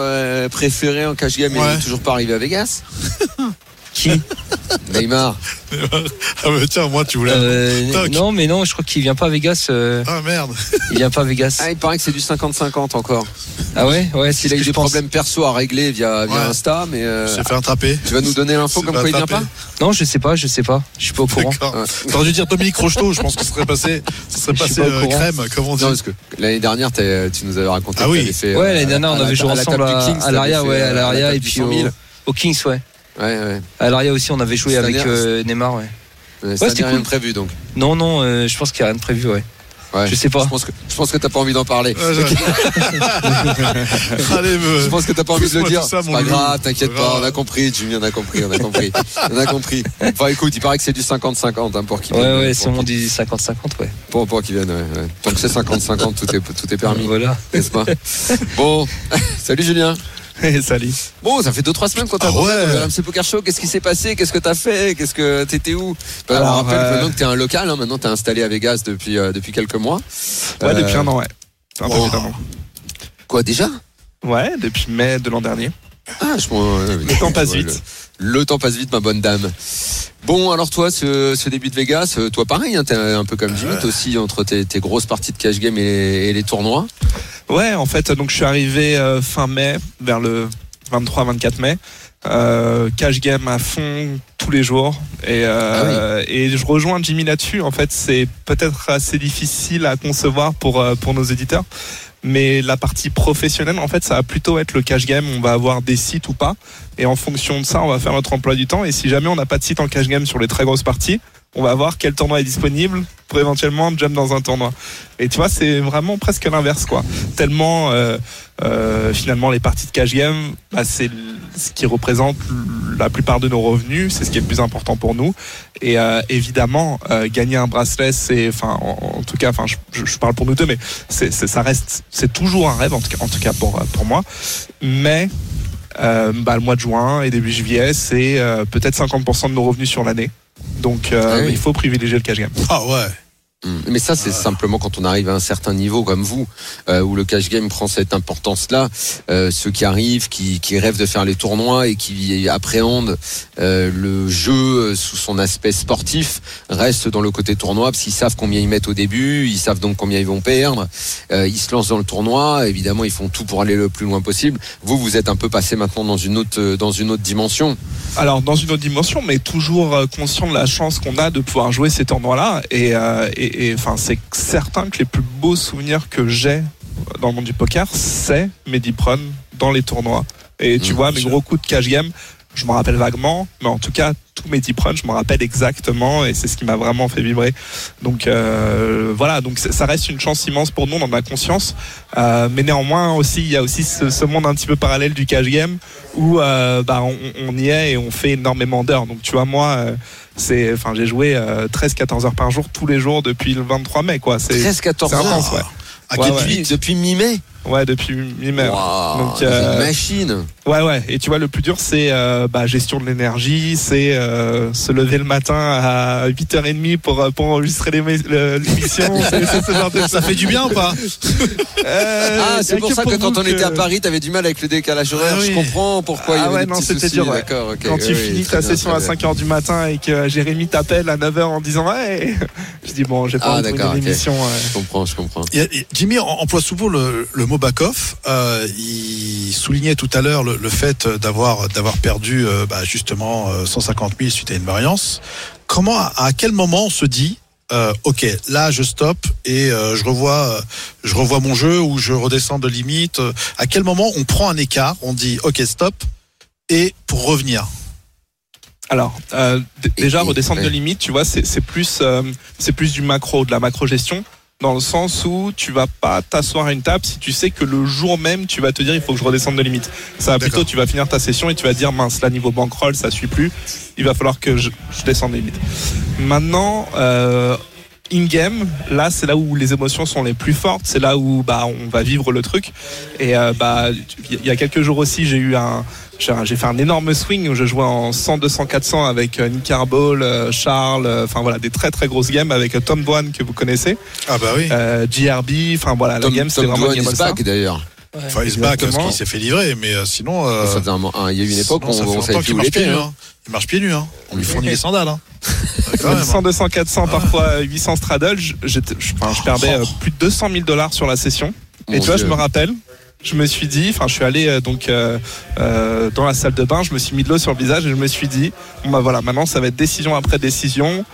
préférés en cash game Ouais. est toujours pas arrivé à Vegas? Qui <laughs> Neymar. Ah mais tiens, moi tu voulais. Euh. Non, mais non, je crois qu'il vient pas à Vegas. euh, Ah merde. il vient pas à Vegas. Ah, il paraît que c'est du 50-50 encore. Ah ouais, ouais. S'il C'est a eu des je pense. problèmes perso à régler via, via Ouais. Insta, mais euh, s'est fait attraper. tu vas nous donner l'info comme quoi il vient pas Non, je sais pas, je sais pas. Je suis pas au courant. Ouais. T'aurais dû dire Dominique Rocheteau, je pense que ce serait passé, ce serait Je passé pas euh, crème, comme on dit. Non, parce que l'année dernière, tu nous avais raconté Ah oui. fait. Ouais, euh, l'année dernière, on avait joué à la ensemble à, fait, ouais, euh, à la l'Aria table et puis 100 au, 000. au Kings, ouais. Ouais, ouais. À l'Aria aussi, on avait joué avec euh, Neymar, ouais. Ouais, c'était rien cool. de prévu donc. Non, non, euh, je pense qu'il n'y a rien de prévu, ouais. Ouais. Je sais pas. Je pense que je pense que t'as pas envie d'en parler. Ouais, je- <laughs> Allez, me- Je pense que t'as pas envie de le dire. C'est pas grave, t'inquiète pas, on a compris, Jimmy, on a compris, on a compris. On a compris. Enfin écoute, il paraît que c'est du 50-50 hein, pour qu'il Ouais, vienne. ouais, qu'il- mon dit 50-50, ouais. Pour, pour qu'il vienne, ouais, ouais. Tant que c'est 50-50, tout est, tout est permis, Voilà. n'est-ce pas? <laughs> Bon, <laughs> salut Julien. <laughs> Salut. Bon, ça fait 2-3 semaines qu'on t'a Ah ouais. dans le RMC Poker Show. Qu'est-ce qui s'est passé? Qu'est-ce que t'as fait? Qu'est-ce que t'étais où? Alors, Alors, On rappelle euh, maintenant que t'es un local, hein, maintenant t'es installé à Vegas depuis, euh, depuis quelques mois. Ouais, Euh, depuis un an, ouais. Un peu wow. d'un an. Quoi déjà? Ouais, depuis mai de l'an dernier. Ah, je m'en- <laughs> ouais, Le temps passe vite. Le, temps passe vite, ma bonne dame. Bon, alors toi, ce, ce début de Vegas, euh, toi pareil, hein, t'es un peu comme Jimmy, toi aussi entre tes, tes grosses parties de cash game et, et les tournois. Ouais, en fait, donc je suis arrivé euh, fin mai, vers le 23-24 mai. Euh, cash game à fond tous les jours et, euh, et je rejoins Jimmy là-dessus en fait c'est peut-être assez difficile à concevoir pour euh, pour nos éditeurs mais la partie professionnelle en fait ça va plutôt être le cash game. On va avoir des sites ou pas. Et en fonction de ça on va faire notre emploi du temps. Et si jamais on n'a pas de site en cash game sur les très grosses parties on va voir quel tournoi est disponible pour éventuellement jump dans un tournoi. Et tu vois c'est vraiment presque l'inverse quoi. Tellement euh, euh, finalement les parties de cash game bah, c'est ce qui représente la plupart de nos revenus c'est ce qui est le plus important pour nous. Et euh, évidemment euh, gagner un bracelet c'est enfin en, tout cas enfin je, je- parle pour nous deux mais c'est c'est- ça reste c'est toujours un rêve en tout cas, en tout cas pour pour moi. Mais euh, bah, le mois de juin et début juillet c'est euh, peut-être 50% de nos revenus sur l'année donc euh, Ah oui. il faut privilégier le cash game Ah ouais. Mm. Mais ça, c'est simplement quand on arrive à un certain niveau comme vous, euh, où le cash game prend cette importance-là. Euh, ceux qui arrivent, qui, qui rêvent de faire les tournois et qui appréhendent euh, le jeu sous son aspect sportif, restent dans le côté tournoi parce qu'ils savent combien ils mettent au début, ils savent donc combien ils vont perdre. Ils se lancent dans le tournoi. Évidemment, ils font tout pour aller le plus loin possible. Vous, vous êtes un peu passé maintenant dans une autre, dans une autre dimension. Alors dans une autre dimension, mais toujours conscient de la chance qu'on a de pouvoir jouer ces tournois-là. Et, et, et, enfin, c'est certain que les plus beaux souvenirs que j'ai dans le monde du poker, c'est runs dans les tournois. Et tu Mmh, vois, mes sûr. gros coups de cash game, je me rappelle vaguement, mais en tout cas, tous mes deep runs, je me rappelle exactement, et c'est ce qui m'a vraiment fait vibrer. Donc euh, voilà, donc ça reste une chance immense pour nous, on en a conscience. Euh, mais néanmoins aussi, il y a aussi ce, ce monde un petit peu parallèle du cash game où euh, bah, on, on y est et on fait énormément d'heures. Donc tu vois, moi, euh, c'est, enfin, j'ai joué 13-14 heures par jour tous les jours depuis le 23 mai, quoi. C'est 13-14 c'est heures. intense, ouais. À Ouais, ouais. Depuis mi-mai? Ouais, depuis mi-mai. Donc, euh, une machine. Ouais, ouais. Et tu vois, le plus dur, c'est euh, bah, gestion de l'énergie, c'est euh, se lever le matin à 8h30 pour, pour enregistrer l'émission. <laughs> Ça fait du bien ou pas? Euh, Ah, c'est a pour que ça que quand vous on était à Paris, t'avais du mal avec le décalage horaire. Ah Je comprends pourquoi il y Ah avait ouais, des non, c'était dur, ouais. Quand tu oui, finis ta bien, session à bien. 5h du matin et que Jérémy t'appelle à 9h en disant Ouais, je dis bon, j'ai pas Ah, envie de d'accord, une ok. émission. euh. Je comprends, je comprends. Jimmy em- emploie souvent le, le mot back-off. Euh, il soulignait tout à l'heure le, le fait d'avoir d'avoir perdu euh, bah, justement euh, 150 000 suite à une variance. Comment, à, à quel moment on se dit euh, ok, là je stoppe et euh, je revois, euh, je revois mon jeu ou je redescends de limite. Euh, À quel moment on prend un écart, on dit ok stop et pour revenir? Alors, euh, déjà redescendre de limite, tu vois, c'est c'est plus, euh, c'est plus du macro, de la macro gestion, dans le sens où tu vas pas t'asseoir à une table si tu sais que le jour même tu vas te dire il faut que je redescende de limite. Ça va plutôt, tu vas finir ta session et tu vas dire mince, là niveau bankroll ça suit plus, il va falloir que je, je descende de limite. Maintenant, euh, in-game, là, c'est là où les émotions sont les plus fortes. C'est là où bah, on va vivre le truc. Et euh, bah, il y a quelques jours aussi, j'ai eu un. J'ai fait un énorme swing où je jouais en 100, 200, 400 avec euh, Nick Arbol, euh, Charles, enfin voilà, des très très grosses games avec Tom Boine que vous connaissez, Ah bah oui. euh, JRB, enfin voilà, Tom, la game c'était Tom vraiment Dwan back d'ailleurs. Enfin, il se bat parce qu'il s'est fait livrer, mais sinon. euh, Ça faisait un mo- un- Il y a eu une époque où fait on, on qu'il où il marche pieds nus. hein. hein. Il marche pieds nus. Hein. On lui fournit des sandales. Hein. <laughs> Quand même, hein. 100, 200, 400, parfois 800 straddle, je, je, enfin, je perdais euh, plus de 200 000 dollars sur la session. Et tu vois, je me rappelle, je me suis dit, enfin, je suis allé euh, donc euh, euh, dans la salle de bain, je me suis mis de l'eau sur le visage et je me suis dit, bon bah voilà, maintenant ça va être décision après décision.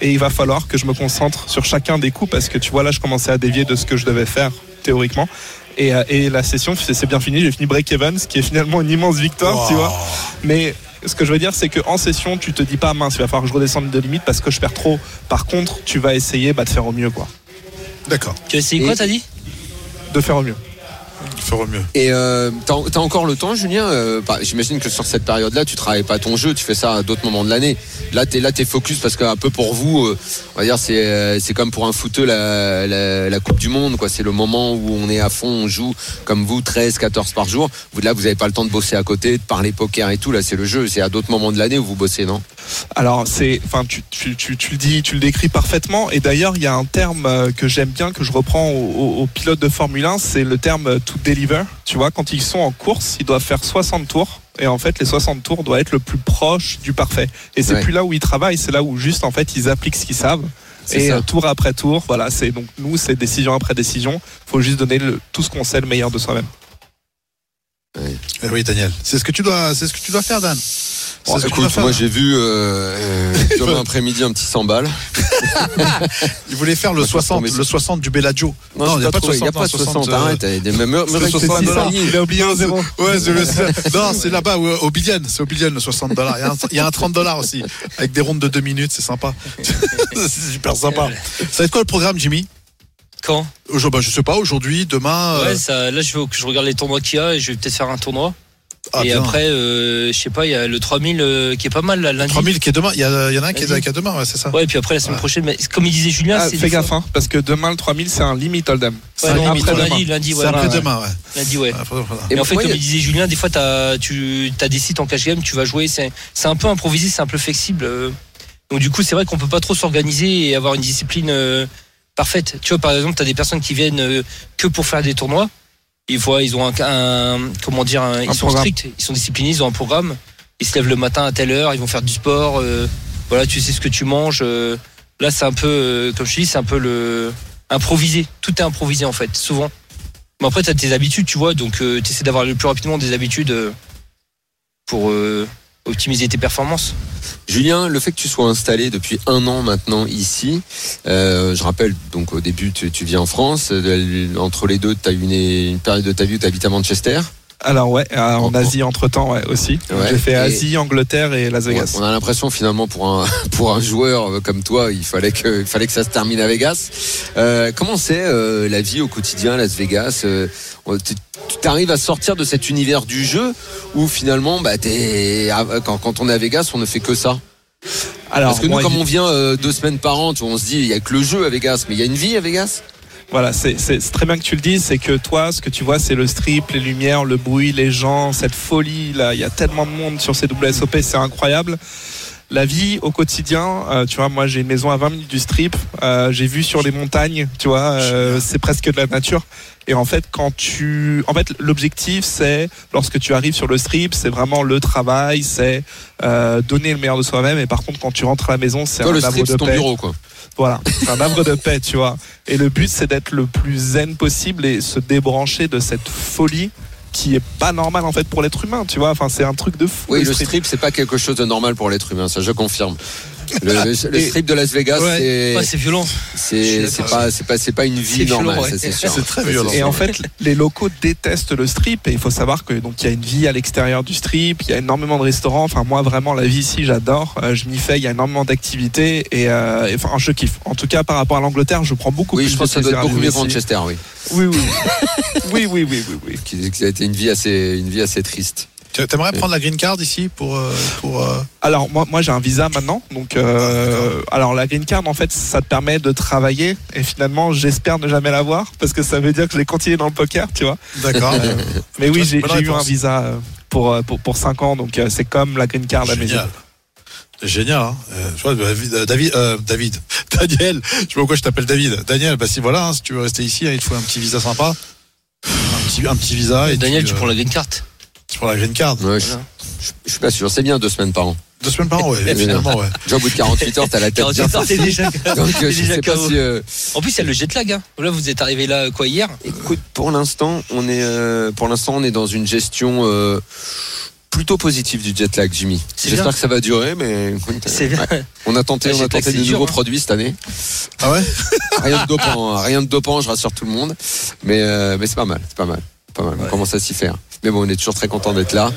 Et il va falloir que je me concentre sur chacun des coups parce que tu vois, là, je commençais à dévier de ce que je devais faire théoriquement. Et, euh, et la session, c'est c'est bien fini. J'ai fini break even, ce qui est finalement une immense victoire, tu vois. Mais ce que je veux dire, c'est qu'en session, tu te dis pas mince, il va falloir que je redescende de limite parce que je perds trop. Par contre, tu vas essayer bah, de faire au mieux, quoi. D'accord. Tu as essayé quoi, t'as dit? De faire au mieux. Faire au mieux. Et euh, t'as t'as encore le temps, Julien euh, bah, J'imagine que sur cette période-là, tu travailles pas ton jeu, tu fais ça à d'autres moments de l'année. Là, t'es là, t'es focus parce qu'un peu pour vous, euh, on va dire, c'est euh, c'est comme pour un footeux la, la, la Coupe du Monde, quoi. C'est le moment où on est à fond, on joue comme vous, 13, 14 par jour. Vous là, vous avez pas le temps de bosser à côté, de parler poker et tout. Là, c'est le jeu. C'est à d'autres moments de l'année où vous bossez, non? Alors, c'est, enfin, tu, tu, tu, tu le dis, tu le décris parfaitement. Et d'ailleurs, il y a un terme que j'aime bien, que je reprends aux, aux pilotes de Formule 1, c'est le terme euh, deliver. Tu vois, quand ils sont en course, ils doivent faire 60 tours. Et en fait, les 60 tours doivent être le plus proche du parfait. Et c'est Ouais. plus là où ils travaillent, c'est là où juste, en fait, ils appliquent ce qu'ils savent. C'est Et ça. euh, tour après tour, voilà, c'est donc nous, c'est décision après décision. Faut juste donner le- tout ce qu'on sait, le meilleur de soi-même. Eh oui, Daniel. C'est ce que tu dois, c'est ce que tu dois faire, Dan. Bon, ce écoute, moi j'ai vu euh, euh, <laughs> demain après-midi un petit 100 balles. <laughs> Il voulait faire le Moi, je pense 60, qu'on met- le 60 du Bellagio. Non, Non, il n'y a, pas de 60. Il y a pas de 60. euh, Arrête, des- me- me- me- c'est me- 60 me- dollars. Il a oublié un zéro. <laughs> Ouais, je le sais. Non, c'est là-bas, au Billion. C'est au Billion, le 60 dollars. Il y a un- Il y a un 30 dollars aussi. Avec des rondes de 2 minutes, c'est sympa. c'est super sympa. Ça va être quoi le programme, Jimmy? Quand? Aujourd'hui, bah, Je sais pas, aujourd'hui, demain. euh, Ouais, ça, là, je veux que je regarde les tournois qu'il y a et je vais peut-être faire un tournoi. Ah, et bien. après, euh, je sais pas, il y a le 3000 euh, qui est pas mal là, lundi. 3000 qui est demain. Il y, a- il y en a un qui est, qui est demain, ouais, c'est ça. Ouais, et puis après la semaine Ouais. prochaine, mais comme il disait Julien, Ah, c'est fais gaffe, hein, parce que demain, le 3000, c'est un limit hold'em. C'est Ouais, un non, limite, mais ouais. lundi, lundi, C'est ouais, après ouais. demain, ouais. Lundi, ouais. Et en fait, comme il disait Julien, des fois, t'as, tu as des sites en cash game, tu vas jouer, c'est, c'est un peu improvisé, c'est un peu flexible. euh. Donc, du coup, c'est vrai qu'on peut pas trop s'organiser et avoir une discipline euh, parfaite. Tu vois, par exemple, tu as des personnes qui viennent euh, que pour faire des tournois. Ils voient, ils ont un, un- comment dire, un- ils sont programme. stricts, ils sont disciplinés, ils ont un programme. Ils se lèvent le matin à telle heure, ils vont faire du sport. euh, voilà, tu sais ce que tu manges. euh. là, c'est un peu, euh, comme je te dis, c'est un peu le improvisé. Tout est improvisé en fait, souvent. Mais après, tu as tes habitudes, tu vois, donc tu essaies d'avoir le plus rapidement des habitudes pour euh, optimiser tes performances. Julien, le fait que tu sois installé depuis un an maintenant ici, euh, je rappelle, donc au début tu, tu vis en France, euh, entre les deux tu as eu une, une période de ta vie où tu habites à Manchester. Alors ouais, euh, en Oh, Asie entre temps ouais, aussi. Ouais, J'ai fait Asie, Angleterre et Las Vegas. on a l'impression finalement pour un, <laughs> pour un joueur comme toi, il fallait que, il fallait que ça se termine à Vegas. Euh, comment c'est euh, la vie au quotidien à Las Vegas euh, tu tu arrives à sortir de cet univers du jeu où finalement bah, ah, quand, quand on est à Vegas on ne fait que ça Alors Parce que nous comme on vient euh, deux semaines par an, on se dit il y a que le jeu à Vegas, mais il y a une vie à Vegas Voilà, c'est très bien que tu le dises, c'est que toi, ce que tu vois, c'est le strip, les lumières, le bruit, les gens, cette folie là. Il y a tellement de monde sur ces WSOP, c'est incroyable. La vie au quotidien, euh, tu vois, moi j'ai une maison à 20 minutes du strip, euh, j'ai vu sur les montagnes, tu vois, euh, c'est presque de la nature. Et en fait, quand tu, en fait, l'objectif c'est lorsque tu arrives sur le strip, c'est vraiment le travail, c'est euh, donner le meilleur de soi-même. Et par contre, quand tu rentres à la maison, c'est un le strip de c'est ton paix. bureau quoi. Voilà, c'est un havre de paix, tu vois. Et le but, c'est d'être le plus zen possible et se débrancher de cette folie qui est pas normale en fait pour l'être humain, tu vois. Enfin, c'est un truc de fou. Oui, le strip c'est pas quelque chose de normal pour l'être humain, ça je confirme. Le, le- le Et- strip de Las Vegas, Ouais. c'est Ouais, c'est violent. c'est c'est pas c'est pas c'est pas une vie C'est violent, normale, ouais. ça c'est sûr. C'est très violent. Et en fait, les locaux détestent le strip et il faut savoir que donc il y a une vie à l'extérieur du strip, il y a énormément de restaurants. Enfin moi vraiment la vie ici j'adore, Euh, je m'y fais, il y a énormément d'activités et, euh, et, enfin je kiffe. En tout cas par rapport à l'Angleterre, je prends beaucoup Oui, plus je pense que ça doit être beaucoup mieux. Manchester, <laughs> oui. Oui oui oui oui oui oui oui. Qui, qui a été une vie assez une vie assez triste. Tu aimerais prendre la green card ici pour. euh, pour euh, Alors moi, moi j'ai un visa maintenant, donc euh, alors la green card en fait ça te permet de travailler et finalement j'espère ne jamais l'avoir parce que ça veut dire que je vais continuer dans le poker, tu vois. D'accord. <laughs> Mais oui, j'ai eu un visa pour pour pour 5 ans, donc c'est comme la green card à mes yeux. Génial. Génial. Hein. Je vois, David, euh, David, <laughs> Daniel. Je sais pas pourquoi je t'appelle David. Daniel, bah si voilà, hein, si tu veux rester ici, hein, il te faut un petit visa sympa, un petit, un petit visa. Et Daniel, tu prends la green card? Tu prends la green card. Ouais, je, je- je suis pas sûr. C'est bien deux semaines par an. Deux semaines par an, ouais. <laughs> Finalement, ouais. Déjà au bout de 48 heures, t'as la tête bien 48 heures, t'es déjà, Donc <laughs> t'es je déjà sais pas KO. si. euh, En plus, il y a le jet lag. Hein. Là, vous êtes arrivé là, quoi, hier Écoute, pour l'instant, on est euh, pour l'instant on est dans une gestion euh, plutôt positive du jet lag, Jimmy. J'espère que ça va durer, mais écoute, C'est bien. ouais. on a tenté, on a tenté des dur, nouveaux hein. produits cette année. Ah ouais <laughs> Rien de dopant, hein, rien de dopant, je rassure tout le monde. Mais euh, mais c'est pas mal, c'est pas mal, pas mal. On commence à s'y faire. Mais bon, on est toujours très content d'être là.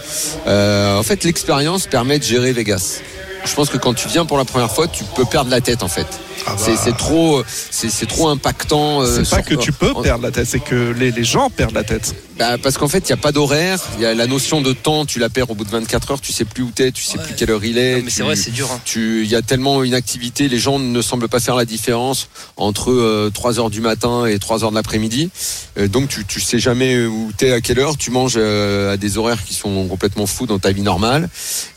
Euh, en fait, l'expérience permet de gérer Vegas. Je pense que quand tu viens pour la première fois, tu peux perdre la tête en fait. Ah bah. C'est trop, c'est trop impactant. euh, C'est pas sur- que tu peux en- perdre la tête, c'est que les, les gens perdent la tête. Bah, parce qu'en fait, il n'y a pas d'horaire. Il y a la notion de temps, tu la perds au bout de 24 heures, tu sais plus où t'es, tu sais Ouais. plus quelle heure il est. Non, mais c'est tu- vrai, c'est dur. Hein. tu, il y a tellement une activité, les gens ne semblent pas faire la différence entre euh, 3 heures du matin et 3 heures de l'après-midi. Euh, donc tu, tu sais jamais où t'es à quelle heure, tu manges euh, à des horaires qui sont complètement fous dans ta vie normale.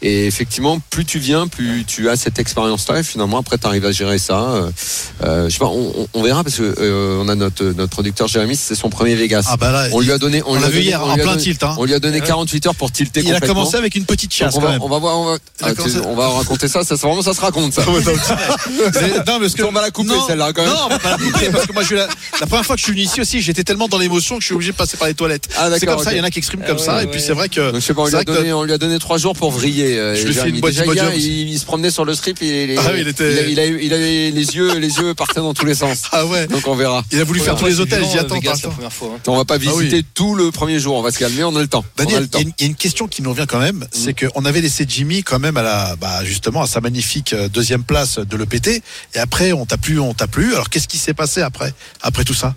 Et effectivement, plus tu viens, plus tu as cette expérience-là. Et finalement, après, tu arrives à gérer ça. Euh, euh, je sais pas, on, verra parce que euh, on a notre, notre producteur Jérémy, c'est son premier Vegas. Ah bah là, on lui a donné, on l'a a vu donné- hier en plein donné- tilt. Hein. On lui a donné 48 heures pour tilter Il a commencé avec une petite chasse on, quand va, même. on va voir, on va, ah, tu- on va raconter ça, ça, c'est vraiment, ça se raconte ça. <laughs> C'est- <laughs> non, parce que On va la couper non, celle-là quand même. Non, on va pas la couper parce que moi, je la, la première fois que je suis venu ici aussi, j'étais tellement dans l'émotion que je suis obligé de passer par les toilettes. Ah, c'est d'accord, comme ça, il y en a qui expriment comme ouais, ça, et puis c'est vrai que. Donc je sais pas, on lui, a donné, on lui a donné trois jours pour vriller. Je lui ai fait une boîte il, se promenait sur le strip et il, Ah il était- il, les yeux, les yeux partaient dans tous les sens. Ah ouais. Donc on verra. Il a voulu faire tous les hôtels, j'y attends. Vegas, t'as la le temps. première fois. hein. On va pas Ah oui. visiter tout le premier jour. On va se calmer. On a le temps. Daniel, il y, a une- il y a une question qui nous revient quand même, c'est qu'on avait laissé Jimmy quand même à la, bah, justement, à sa magnifique euh, deuxième place de l'EPT, et après on t'a plus, on t'a plus. Alors qu'est-ce qui s'est passé après, après tout ça?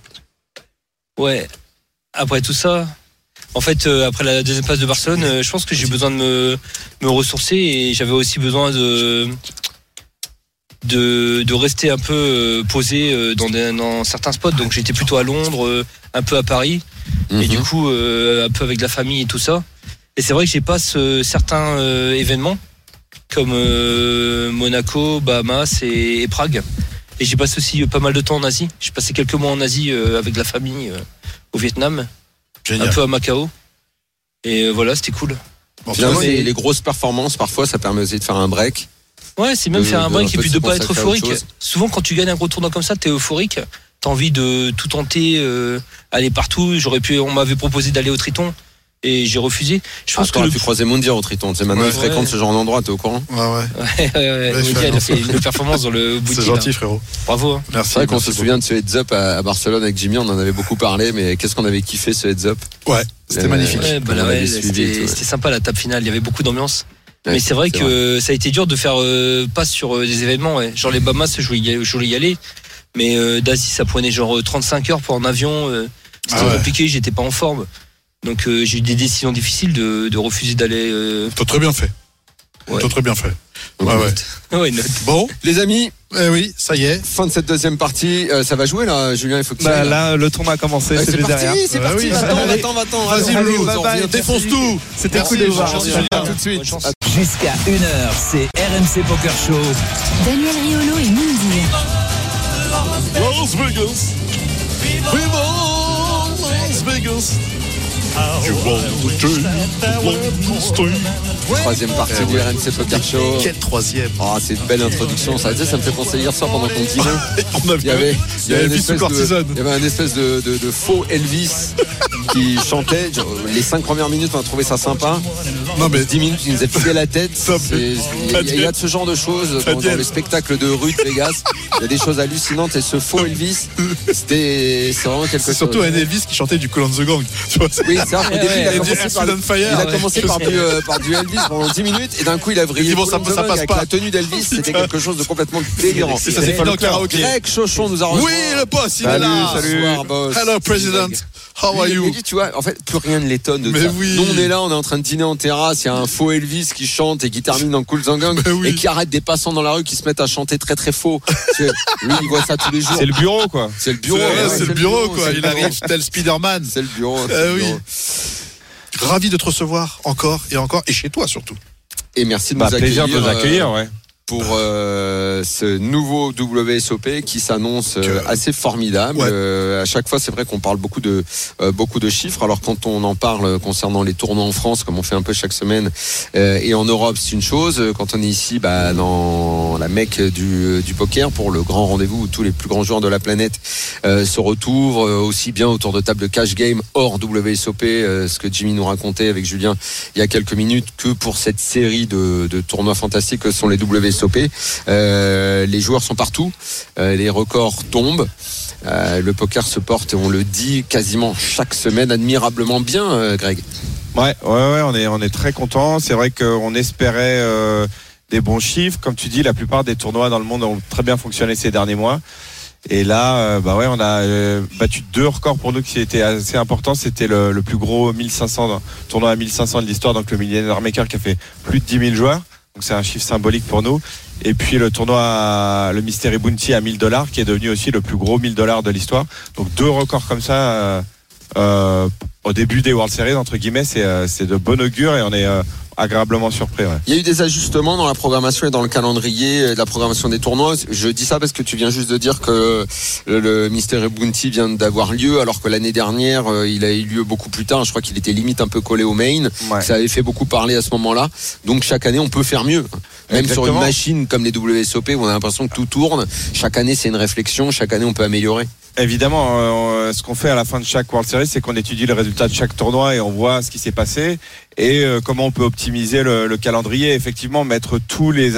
Ouais. Après tout ça, en fait, euh, après la deuxième place de Barcelone, euh, je pense que j'ai besoin de me, me ressourcer et j'avais aussi besoin de, de, de rester un peu euh, posé euh, dans, des- dans certains spots. Donc j'étais plutôt à Londres, euh, un peu à Paris et Mhm. du coup un peu avec la famille et tout ça. Et c'est vrai que j'ai pas ce- certains événements comme Monaco, Bahamas et, et Prague. Et j'ai passé aussi pas mal de temps en Asie. J'ai passé quelques mois en Asie avec la famille au Vietnam, Génial. un peu à Macao. Et voilà, c'était cool. Bon, Finalement, mais- les, les grosses performances, parfois, ça permet aussi de faire un break. Ouais, c'est même De- faire un break et puis de pas être euphorique. Souvent, quand tu gagnes un gros tournoi comme ça, t'es euphorique. T'as envie de tout tenter, euh, aller partout. J'aurais pu, on m'avait proposé d'aller au Triton et j'ai refusé. Je pense pense que le tu croisé Mondir au Triton. C'est maintenant, Ouais. il fréquente Ouais. ce genre d'endroit. T'es au courant Ouais, ouais. Ouais, ouais, fais il a fait une performance dans le <laughs> bout C'est gentil, frérot. Bravo. hein. Merci. C'est vrai qu'on se souvient de ce heads up à, à Barcelone avec Jimmy. On en avait beaucoup parlé, mais qu'est-ce qu'on avait kiffé ce heads up. Ouais, c'était Euh, magnifique. Bah c'était sympa la table finale. Il y avait beaucoup d'ambiance. Ouais, Mais c'est vrai que ça a été dur de faire euh, pas sur euh, des événements. Ouais. Genre les Bahamas, je voulais y aller. Mais euh, d'Asie, ça prenait genre euh, 35 heures pour un avion. euh, C'était Ah ouais. compliqué, j'étais pas en forme. Donc euh, j'ai eu des décisions difficiles de, de refuser d'aller. euh, T'as très bien fait. Ouais. T'as très bien fait. Ouais, ouais. <laughs> Ouais, note. Bon, Les amis, eh oui, ça y est. fin de cette deuxième partie. Euh, ça va jouer là, Julien. Il faut que tu Bah, ailles, là, le tournoi a commencé, Ouais, c'est parti, c'est Ouais, parti. oui, va-t'en, <laughs> va-t'en, va-t'en. Défonce tout. C'était cool de vous voir. Tout de suite. Jusqu'à 1h, c'est RMC Poker Show. Daniel Riolo et Mindy. Las Vegas. Viva Las Vegas. Troisième partie Eh du ouais. RMC Poker Show. Quel troisième Oh, c'est une belle introduction. Ça, ça me fait penser hier soir pendant qu'on dînait. <laughs> On a Il y avait, Il y avait une espèce de, il y avait un espèce de, de- de faux Elvis qui chantait. Les cinq premières minutes, on a trouvé ça sympa. Non mais 10 minutes, il nous a filé la tête. Il y, a- il y a de ce genre de choses dans, dans les spectacles de rue de Vegas. Il y a des choses hallucinantes et ce faux Elvis, c'était c'est vraiment quelque c'est chose. surtout un Elvis qui chantait du Call on the Gang. Tu vois, Oui, c'est au début, il a commencé par, on Fire. il a ouais. commencé par du, euh, par du Elvis pendant 10 minutes et d'un coup il a vrillé. Il dit, bon, ça- le ça passe pas. la tenue d'Elvis, c'était quelque chose de complètement délirant. Et ça s'est fini en karaoké. Greg Chauchon nous a rejoint. Oui, le boss, il est Salut, là. salut. Bonsoir, boss. Hello, President. How are you? tu vois, en fait, plus rien ne l'étonne de Mais ça. oui. Nous, on est là, on est en train de dîner en terrasse, il y a un faux Elvis qui chante et qui termine en Cool Zangang <laughs> et qui arrête des passants dans la rue qui se mettent à chanter très très faux. <laughs> Lui, il voit ça tous les jours. C'est le bureau, quoi. C'est le C'est bureau. c'est le bureau, quoi. c'est le Il arrive tel Spider-Man. C'est le bureau. c'est Ah le oui. Ravi de te recevoir encore et encore, et chez toi surtout. Et merci de Bah, nous plaisir de accueillir. nous euh, accueillir, ouais. Pour euh, ce nouveau WSOP qui s'annonce euh, assez formidable. Ouais. Euh, à chaque fois, c'est vrai qu'on parle beaucoup de euh, beaucoup de chiffres. Alors quand on en parle concernant les tournois en France, comme on fait un peu chaque semaine, euh, et en Europe, c'est une chose. Quand on est ici, bah, dans la mecque du, du poker pour le grand rendez-vous où tous les plus grands joueurs de la planète euh, se retrouvent, euh, aussi bien autour de table de cash game hors WSOP, euh, ce que Jimmy nous racontait avec Julien il y a quelques minutes, que pour cette série de, de tournois fantastiques que sont les WSOP. Euh, les joueurs sont partout, euh, les records tombent. Euh, le poker se porte, on le dit quasiment chaque semaine, admirablement bien, Greg. Ouais, ouais, on est, très content. C'est vrai qu'on espérait des bons chiffres. Comme tu dis, la plupart des tournois dans le monde ont très bien fonctionné ces derniers mois. Et là, bah ouais, on a battu deux records pour nous qui étaient assez importants. C'était le, plus gros 1500 dans- tournoi à 1500 de l'histoire, donc le Millionaire Maker qui a fait plus de 10 000 joueurs. Donc c'est un chiffre symbolique pour nous. Et puis le tournoi, le Mystery Bounty à 1000 dollars, qui est devenu aussi le plus gros 1000 dollars de l'histoire. Donc deux records comme ça. Euh, au début des World Series, entre guillemets, c'est euh, c'est de bon augure et on est euh, agréablement surpris. Ouais. Il y a eu des ajustements dans la programmation et dans le calendrier euh, de la programmation des tournois. Je dis ça parce que tu viens juste de dire que le, le Mystery Bounty vient d'avoir lieu, alors que l'année dernière, il a eu lieu beaucoup plus tard. Je crois qu'il était limite un peu collé au main. Ouais. Ça avait fait beaucoup parler à ce moment-là. Donc chaque année, on peut faire mieux. Même sur une machine comme les WSOP où on a l'impression que tout tourne, chaque année c'est une réflexion, chaque année on peut améliorer. Évidemment, euh, ce qu'on fait à la fin de chaque World Series, c'est qu'on étudie le résultat de chaque tournoi et on voit ce qui s'est passé et euh, comment on peut optimiser le, le calendrier. Effectivement, mettre tous les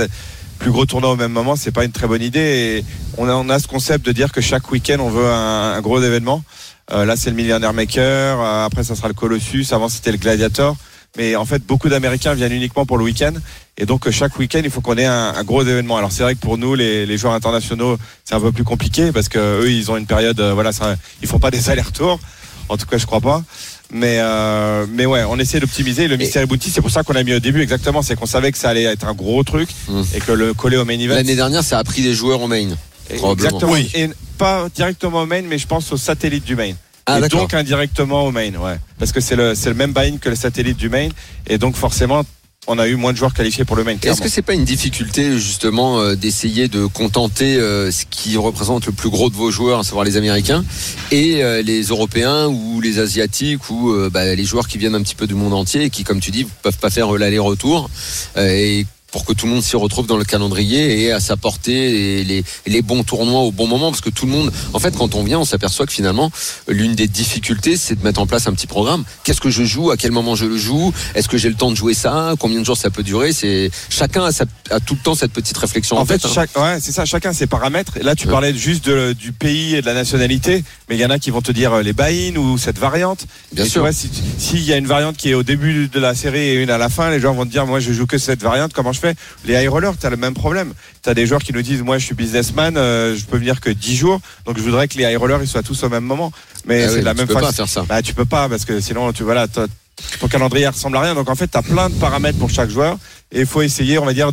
plus gros tournois au même moment, c'est pas une très bonne idée. On a, on a ce concept de dire que chaque week-end, on veut un, gros événement. Euh, là, c'est le Millionaire Maker. après, ça sera le Colossus. Avant, c'était le Gladiator. Mais en fait, beaucoup d'Américains viennent uniquement pour le week-end. Et donc, chaque week-end, il faut qu'on ait un, un gros événement. Alors, c'est vrai que pour nous, les, les joueurs internationaux, c'est un peu plus compliqué parce que eux, ils ont une période, euh, voilà, ça, ils font pas des <laughs> allers-retours. En tout cas, je crois pas. Mais, euh, mais ouais, on essaie d'optimiser. Le Mystery Bounty, c'est pour ça qu'on a mis au début exactement. C'est qu'on savait que ça allait être un gros truc Mm. et que le coller au main event. L'année dernière, ça a pris des joueurs au main. probablement. Exactement. Oui. Et pas directement au main, mais je pense au satellite du main. Ah, et donc indirectement au main, ouais. Parce que c'est le, c'est le même buy-in que le satellite du main. Et donc forcément, on a eu moins de joueurs qualifiés pour le main. Est-ce que c'est pas une difficulté justement euh, d'essayer de contenter euh, ce qui représente le plus gros de vos joueurs, à savoir les Américains, et euh, les Européens ou les Asiatiques ou bah, les joueurs qui viennent un petit peu du monde entier et qui, comme tu dis, peuvent pas faire l'aller-retour et pour que tout le monde s'y retrouve dans le calendrier et à sa portée et les, les bons tournois au bon moment parce que tout le monde en fait quand on vient on s'aperçoit que finalement l'une des difficultés c'est de mettre en place un petit programme qu'est-ce que je joue? À quel moment je le joue? Est-ce que j'ai le temps de jouer ça? Combien de jours ça peut durer? C'est chacun a, sa- a tout le temps cette petite réflexion en, En fait, hein. chaque, ouais, c'est ça, chacun ses paramètres. Et là, tu Ouais. parlais juste de- du pays et de la nationalité, mais il y en a qui vont te dire euh, les buy-in ou cette variante. bien Et sûr vois, si- s'il y a une variante qui est au début de la série et une à la fin, les gens vont te dire, moi, je joue que cette variante, comment je fais Les high rollers, tu as le même problème. Tu as des joueurs qui nous disent, moi, je suis businessman, euh, je peux venir que 10 jours, donc je voudrais que les high rollers, ils soient tous au même moment. Mais Ah c'est oui, de la tu même peux façon. pas faire ça Bah, tu peux pas parce que sinon, tu voilà, ton calendrier ressemble à rien. Donc en fait, tu as plein de paramètres pour chaque joueur et il faut essayer, on va dire,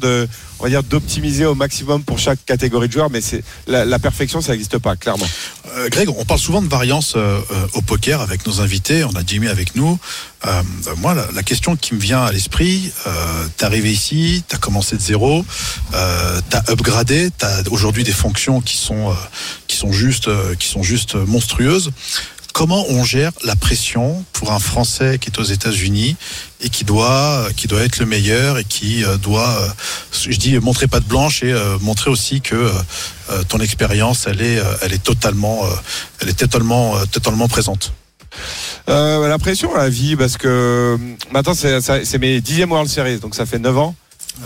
on va dire, d'optimiser au maximum pour chaque catégorie de joueurs. Mais c'est la, perfection, ça n'existe pas, clairement. Euh, Greg, on parle souvent de variance euh, euh, au poker avec nos invités. On a Jimmy avec nous. Moi, la, la question qui me vient à l'esprit, t'es arrivé ici, t'as commencé de zéro, t'as upgradé, t'as aujourd'hui des fonctions qui sont qui sont juste qui sont juste monstrueuses. Comment on gère la pression pour un Français qui est aux États-Unis et qui doit qui doit être le meilleur et qui euh, doit, euh, je dis, montrer patte blanche et euh, montrer aussi que ton expérience, elle est, elle est totalement, elle est totalement, totalement présente? Euh, la pression, la vie, parce que maintenant, c'est mes dixièmes World Series, donc ça fait 9 ans.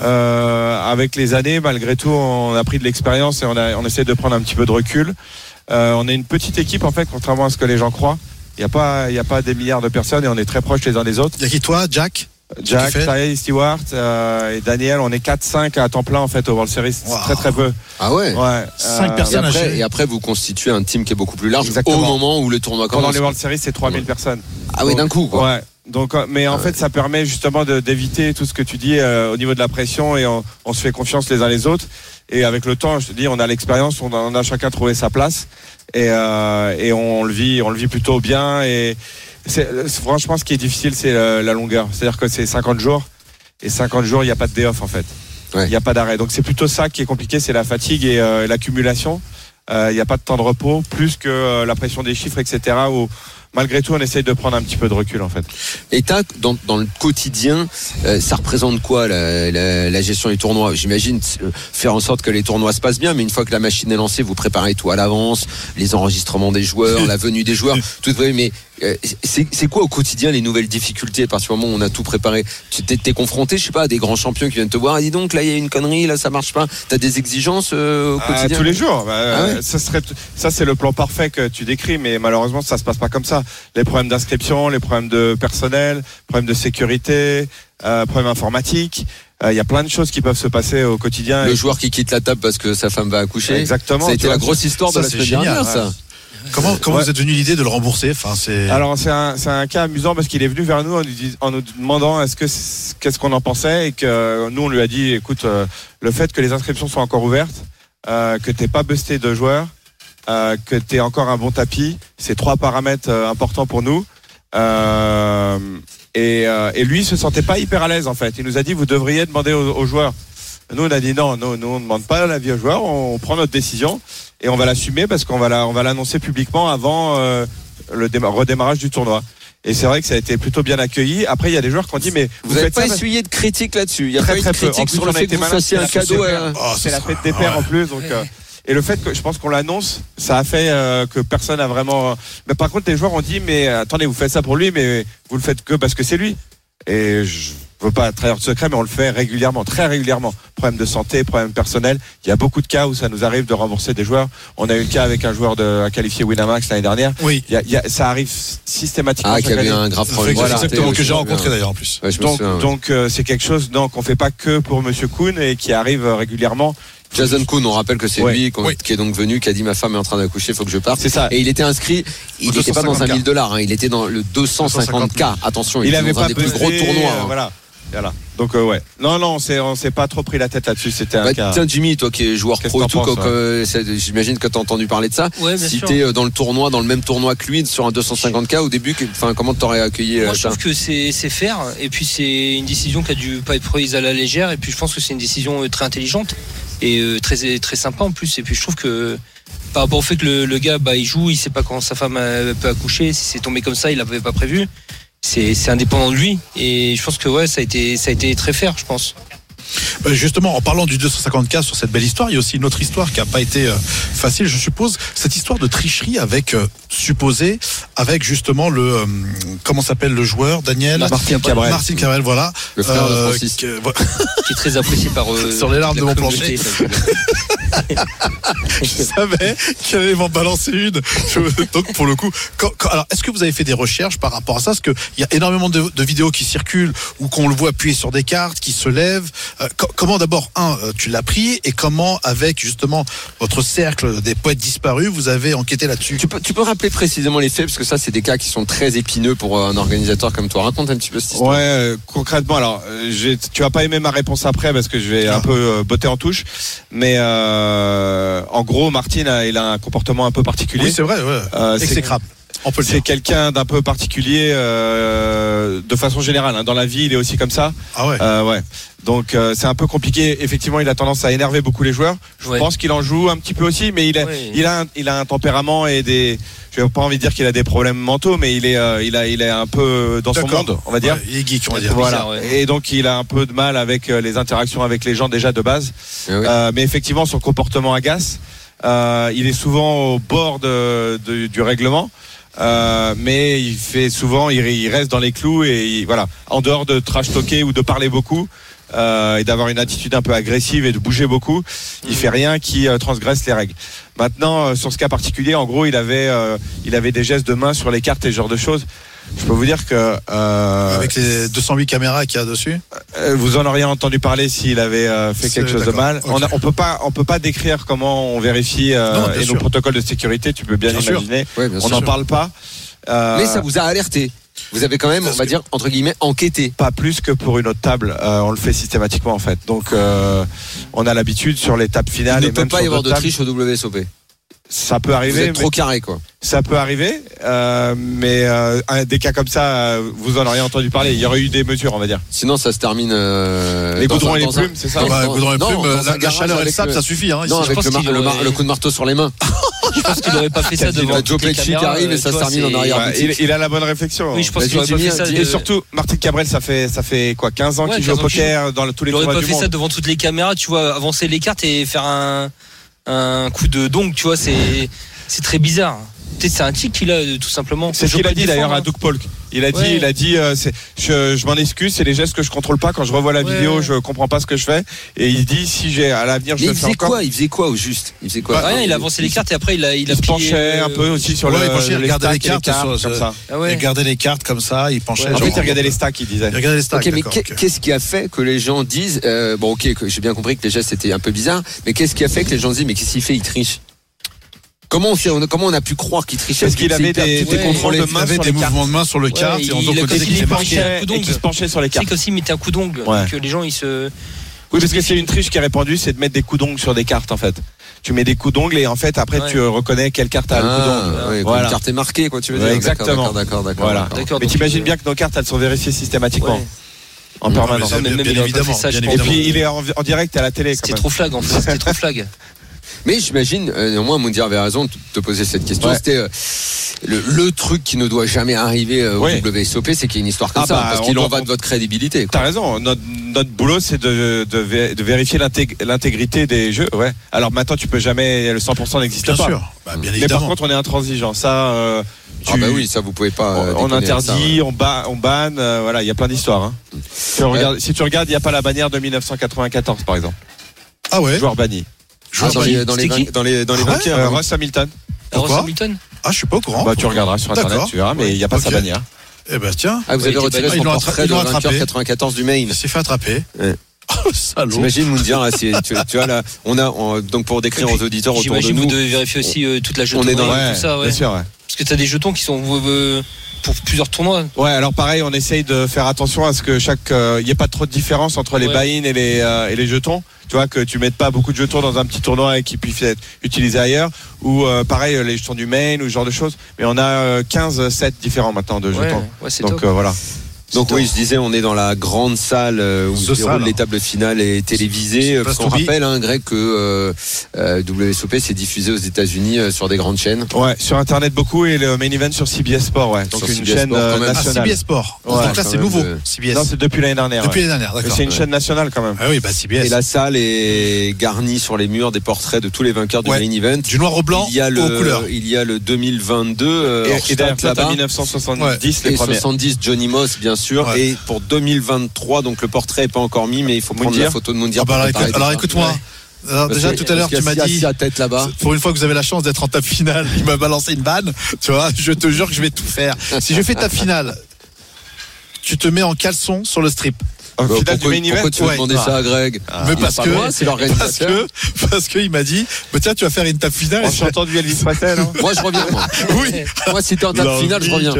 Euh, avec les années, malgré tout, on a pris de l'expérience et on, a, on essaie de prendre un petit peu de recul. Euh, on est une petite équipe, en fait, contrairement à ce que les gens croient. Il n'y a, pas- il y a pas des milliards de personnes et on est très proches les uns des autres. Il y a qui toi, Jack? Jack, Ty, Stewart euh, et Daniel, on est 4-5 à temps plein en fait au World Series. C'est Wow. très très peu. Ah ouais? Ouais. Cinq euh, Et personnes. à après, gérer. et après, vous constituez un team qui est beaucoup plus large Exactement. au moment où le tournoi Pendant commence. les World Series, c'est 3000 personnes. Ah oui, d'un coup, quoi. Ouais. Donc, euh, mais en Ah ouais. fait, ça permet justement de- d'éviter tout ce que tu dis euh, au niveau de la pression et on, on se fait confiance les uns les autres. Et avec le temps, je te dis, on a l'expérience, on, a- on a chacun trouvé sa place et, euh, et on le vit, on le vit plutôt bien. Et franchement, ce qui est difficile, c'est la, la longueur. C'est-à-dire que c'est 50 jours et 50 jours, il n'y a pas de day off en fait. Il Ouais. n'y a pas d'arrêt. Donc c'est plutôt ça qui est compliqué, c'est la fatigue et euh, l'accumulation. Euh, Il n'y a pas de temps de repos, plus que euh, la pression des chiffres, etc. Où malgré tout, on essaye de prendre un petit peu de recul en fait. Et t'as, dans, dans le quotidien, euh, ça représente quoi la, la, la gestion des tournois? J'imagine euh, faire en sorte que les tournois se passent bien, mais une fois que la machine est lancée, vous préparez tout à l'avance, les enregistrements des joueurs, <laughs> la venue des joueurs, tout. Mais c'est c'est quoi au quotidien les nouvelles difficultés? À partir du moment où on a tout préparé Tu t'es confronté, je sais pas, à des grands champions qui viennent te voir. Ah, dis donc, là il y a une connerie, là ça marche pas. T'as des exigences euh, au Ah, quotidien? tous les jours. Bah, Ah ouais ça serait, ça c'est le plan parfait que tu décris, mais malheureusement ça se passe pas comme ça. Les problèmes d'inscription, les problèmes de personnel, problèmes de sécurité, euh, problèmes informatiques. euh, Il y a plein de choses qui peuvent se passer au quotidien. Le joueur qui quitte la table parce que sa femme va accoucher. Exactement. Ça a été vois, la grosse histoire de la semaine dernière, ça. Comment, comment Ouais. vous êtes venu l'idée de le rembourser enfin, c'est... Alors c'est un, un cas amusant parce qu'il est venu vers nous en en nous demandant est-ce que qu'est-ce qu'on en pensait et que nous on lui a dit écoute euh, le fait que les inscriptions soient encore ouvertes, euh, que t'es pas busté de joueurs, euh, que t'es encore un bon tapis, c'est trois paramètres euh, importants pour nous. Euh, et, euh, et lui il se sentait pas hyper à l'aise en fait. Il nous a dit vous devriez demander aux, aux joueurs. Nous on a dit non, nous, nous on ne demande pas l'avis aux joueurs, on prend notre décision et on va l'assumer parce qu'on va la, on va l'annoncer publiquement avant euh, le déma- redémarrage du tournoi. Et c'est vrai que ça a été plutôt bien accueilli. Après, il y a des joueurs qui ont dit, mais Vous n'avez pas ça essuyé de critiques là-dessus. Il y a Très, pas eu de plus, sur le fait que vous malin, fassiez c'est un la fête cadeau pères. Oh, c'est ça la sera- fête des pères en plus. Donc, euh, et le fait que je pense qu'on l'annonce, ça a fait euh, que personne n'a vraiment. Mais par contre, les joueurs ont dit, mais euh, attendez, vous faites ça pour lui, mais vous le faites que parce que c'est lui. Et je veux pas trahir de secret, mais on le fait régulièrement, très régulièrement. Problème de santé, problème personnel. Il y a beaucoup de cas où ça nous arrive de rembourser des joueurs. On a eu le cas avec un joueur de, à qualifier Winamax l'année dernière. Oui, Il y a- il y a- ça arrive systématiquement. Ah, y avait un grave problème. Voilà, exactement, que j'ai rencontré d'ailleurs en plus. Ouais, je me Donc, souviens, ouais. donc euh, c'est quelque chose donc qu'on fait pas que pour Monsieur Kuhn et qui arrive euh, régulièrement. Jason Kuhn, on rappelle que c'est Ouais. lui Oui. qui est donc venu, qui a dit ma femme est en train d'accoucher, faut que je parte. C'est ça. Et il était inscrit, il n'était pas dans un 250K. 1000 dollars, hein, il était dans le 250K. Attention, il, il était avait dans un pas des plus gros tournois. euh, hein. voilà. Voilà. Donc euh, ouais. Non non, on s'est on s'est pas trop pris la tête là-dessus. C'était un Bah, cas. tiens Jimmy, toi qui es joueur Qu'est-ce pro et tout, c'est- j'imagine que tu as entendu parler de ça. Ouais, bien si sûr. t'es euh, dans le tournoi, dans le même tournoi que lui, sur un 250K au début, enfin comment t'aurais accueilli euh, Moi, je ça trouve que c'est c'est faire. Et puis, c'est une décision qui a dû pas être prise à la légère. Et puis, je pense que c'est une décision euh, très intelligente et euh, très, très sympa en plus. Et puis, je trouve que par rapport au fait que le, le gars, bah, il joue, il sait pas quand sa femme euh, peut accoucher. Si c'est tombé comme ça, il l'avait pas prévu. C'est indépendant de lui. Et je pense que ouais, ça a été, ça a été très fair, je pense. Bah, justement, en parlant du 250K sur cette belle histoire, il y a aussi une autre histoire qui n'a pas été euh, facile, je suppose. Cette histoire de tricherie avec, euh, supposé, avec justement le, euh, comment s'appelle le joueur, Daniel? Martin Cabrel. Martin Cabrel, voilà. Le frère de Euh, Francis. <laughs> Qui est très apprécié par euh, Sur les larmes la de mon plancher. <laughs> je savais qu'il allait m'en balancer une. Donc pour le coup, quand- quand- alors est-ce que vous avez fait des recherches par rapport à ça? Parce qu'il y a énormément de, de vidéos qui circulent où qu'on le voit appuyer sur des cartes, qui se lèvent. Euh, co- comment d'abord, un, euh, tu l'as pris et comment avec justement votre cercle des poètes disparus, vous avez enquêté là-dessus? Tu peux, tu peux rappeler précisément les faits parce que ça c'est des cas qui sont très épineux pour euh, un organisateur comme toi. Raconte un petit peu cette histoire. Ouais, euh, concrètement, alors, tu vas pas aimer ma réponse après parce que je vais Ah. un peu euh, botter en touche, mais euh, en gros, Martine, a- il a un comportement un peu particulier. Oui, c'est vrai, ouais. Euh, c'est- Exécrable. On peut le C'est quelqu'un d'un peu particulier euh, de façon générale. hein. Dans la vie, il est aussi comme ça. Ah ouais. Euh, ouais. Donc euh, c'est un peu compliqué. Effectivement, il a tendance à énerver beaucoup les joueurs. Je Ouais. pense qu'il en joue un petit peu aussi, mais il a, Ouais. il a, un, il a un tempérament et des. Je n'ai pas envie de dire qu'il a des problèmes mentaux, mais il est, euh, il a, il est un peu dans son monde, on va dire. Ouais, il est geek, on va dire. Voilà. bizarre, ouais. Et donc il a un peu de mal avec euh, les interactions avec les gens déjà de base. Eh. Euh, mais effectivement, son comportement agace. Euh, il est souvent au bord de, de- du règlement. Euh, mais il fait souvent, il, il reste dans les clous et il- voilà, en dehors de trash talker ou de parler beaucoup euh, et d'avoir une attitude un peu agressive et de bouger beaucoup, il fait rien qui euh, transgresse les règles. Maintenant, euh, sur ce cas particulier, en gros, il avait, euh, il avait des gestes de main sur les cartes et ce genre de choses. Je peux vous dire que euh, Avec les 208 caméras qu'il y a dessus. euh, vous en auriez entendu parler s'il avait euh, fait quelque chose de mal. On, on peut pas, on peut pas décrire comment on vérifie euh, Non, et nos protocoles de sécurité. Tu peux bien, Bien sûr. imaginer. Ouais, bien On n'en parle pas. Euh, Mais ça vous a alerté. Vous avez quand même, on va dire, entre guillemets, enquêté. pas plus que pour une autre table. Euh, on le fait systématiquement en fait. Donc euh, on a l'habitude sur les tables Il finales ne et peut même pas y avoir de tables, triche au WSOP. Ça peut Vous arriver. êtes trop mais- carré, quoi. Ça peut arriver, euh, mais euh, des cas comme ça, euh, vous en auriez entendu parler. Il y aurait eu des mesures, on va dire. Sinon, ça se termine. euh, Les goudrons et les plumes, c'est ça dans- Bah, dans- goudron et non, plume, dans la, chaleur et le sable, le- ça suffit. Hein, Non, ici. avec pense le, mar- qu'il le mar- aurait- le coup de marteau sur les mains. <laughs> Je pense qu'il aurait pas fait ça devant Joe les Pesci qui arrive et euh, ça se termine en arrière. Il, il a la bonne réflexion. Oui, je pense qu'il aurait pas fait ça. Et surtout, Martin Cabrel, ça fait, ça fait quoi 15 ans qu'il joue au 15 ans qu'il poker dans tous les Il aurait tournois pas fait ça devant toutes les caméras, tu vois, avancer les cartes et faire un, un coup de dong, tu vois, c'est, c'est très bizarre. Peut-être c'est un tic qu'il a, euh, tout simplement. C'est ce qu'il a dit d'ailleurs à défendre, Doug Polk. Il a dit, Ouais. il a dit, euh, je, je m'en excuse, c'est les gestes que je contrôle pas quand je revois la Ouais. vidéo, je comprends pas ce que je fais. Et il dit, si j'ai à l'avenir, je Mais le il fais faisait encore. quoi? Il faisait quoi au juste? Il faisait quoi? Hein. Rien, il a avancé les cartes et après il a, il Il a se penchait euh, un peu aussi sur Ouais, le, il penchait, il les regardait les cartes, sur- comme ça. Ah Il regardait les cartes comme ça, il penchait. Ouais, En fait, il regardait les stacks, il disait. il regardait les stacks. Ok, mais qu'est-ce qui a fait que les gens disent euh, bon, ok, j'ai bien compris que les gestes étaient un peu bizarres, mais qu'est-ce qui a fait que les gens disent mais qu'est-ce qu'il fait? Il triche. Comment on, comment on a pu croire qu'il trichait? Parce qu'il C'est avait des, Ouais, contrôles de Il main avait sur des les cartes. mouvements de main sur le Ouais, carte et il- on il il marqué. Et qui se penchait sur les cartes. qu'aussi il mettait un coup d'ongle, Ouais. que les gens ils se. Oui, parce que c'est une triche qui est répandue, c'est de mettre des coups d'ongles sur des cartes en fait. Tu mets des coups d'ongles et en fait après Ouais. tu reconnais quelle carte a le coup Ah, d'ongle. ouais, Voilà. Une carte est marquée, quoi, tu veux Ouais, dire exactement. D'accord, d'accord, d'accord. Voilà. Mais t'imagines euh, bien que nos cartes elles sont vérifiées systématiquement Ouais. en Non, permanence. mais mais même il évidemment, ça, bien. Et puis il est en, en direct à la télé. C'était trop flag en fait, c'était trop flag. Mais j'imagine, euh, néanmoins, Moundir avait raison de te poser cette question. Ouais. C'était euh, le, le truc qui ne doit jamais arriver euh, au Ouais. WSOP, c'est qu'il y ait une histoire comme Ah ça, bah, parce qu'il en va de votre crédibilité. T'as raison. Notre, notre boulot, c'est de, de, de vérifier l'intég- l'intégrité des jeux. Ouais. Alors maintenant, tu peux jamais. Le 100% n'existe Bien pas. sûr, Bah, bien Mais par évidemment. contre, on est intransigeant. Ça, euh, Ah tu- bah oui, ça vous pouvez pas. on, ça, interdit, ouais. on, ba- on banne. euh, voilà, il y a plein d'histoires. hein. Tu regardes- Si tu regardes, il n'y a pas la bannière de 1994, par exemple. Ah ouais. Joueur banni. Ah, dans, les, dans, les, C'était qui vain- dans les dans les Ah ouais vainqueurs. Euh. Ross Hamilton. Pourquoi Ross Hamilton Ah, je suis pas au courant. Bah, tu regarderas sur internet, D'accord. tu verras, mais il n'y a pas sa bannière. Eh ben tiens, Ah, vous avez retiré son portrait de vainqueur attrapé. 94 du Maine. il s'est fait attraper. <laughs> Oh, salaud. J'imagine Moundir, là, c'est- tu, tu vois là, on a on- donc pour décrire aux auditeurs autour de J'imagine vous nous. devez vérifier aussi euh, toute la on jetonnerie, est dans- tout ça, ouais. bien sûr, ouais. Parce que t'as des jetons qui sont euh, pour plusieurs tournois. Ouais, alors pareil, on essaye de faire attention à ce que chaque, il n'y ait pas trop de différence entre les Ouais. buy-in et les euh, et les jetons. Tu vois que tu mettes pas beaucoup de jetons dans un petit tournoi et qui puissent être utilisés ailleurs. Ou euh, pareil, les jetons du main ou ce genre de choses. Mais on a euh, 15 sets différents maintenant de jetons. ouais, Donc top. euh, voilà. Donc oui, je disais, on est dans la grande salle euh, où se déroulent les tables finales et télévisées. Euh, Parce qu'on rappelle, hein, Greg, que euh, euh, WSOP s'est diffusé aux États-Unis euh, sur des grandes chaînes. Ouais, sur internet beaucoup et le main event sur CBS Sport, ouais. Donc Sur une CBS chaîne Sport, euh, même. Ah, nationale. CBS Sport. Ouais, Donc là, c'est nouveau. euh, CBS. Non, c'est depuis l'année dernière. Depuis ouais. l'année dernière, Mais d'accord. c'est une Ouais. chaîne nationale quand même. Ah oui, bah CBS. Et la salle est garnie sur les murs des portraits de tous les vainqueurs du Ouais. main event. Du noir au blanc il y a le, aux couleurs. il y a le 2022 euh, Et, et t'as là-bas. 1970 les premiers. 70 Johnny Moss bien sûr Ouais. et pour 2023 donc le portrait est pas encore mis mais il faut prendre Moundir la photo de Moundir Ah bah alors, écoute-moi. Alors, déjà tout à l'heure tu m'as dit sa tête là-bas pour une fois que vous avez la chance d'être en table finale, il m'a balancé une banne, tu vois, je te jure que je vais tout faire. Si je fais table finale, tu te mets en caleçon sur le strip. Bah, pourquoi, main event. pourquoi tu veux Ouais. demander ça à Greg Mais Il a parce que- Parce que parce qu'il m'a dit, bah, tiens, tu vas faire une table finale. En et je- chantant du Elvis Presley, non moi je reviens moi. Oui. moi si t'es en table finale je reviens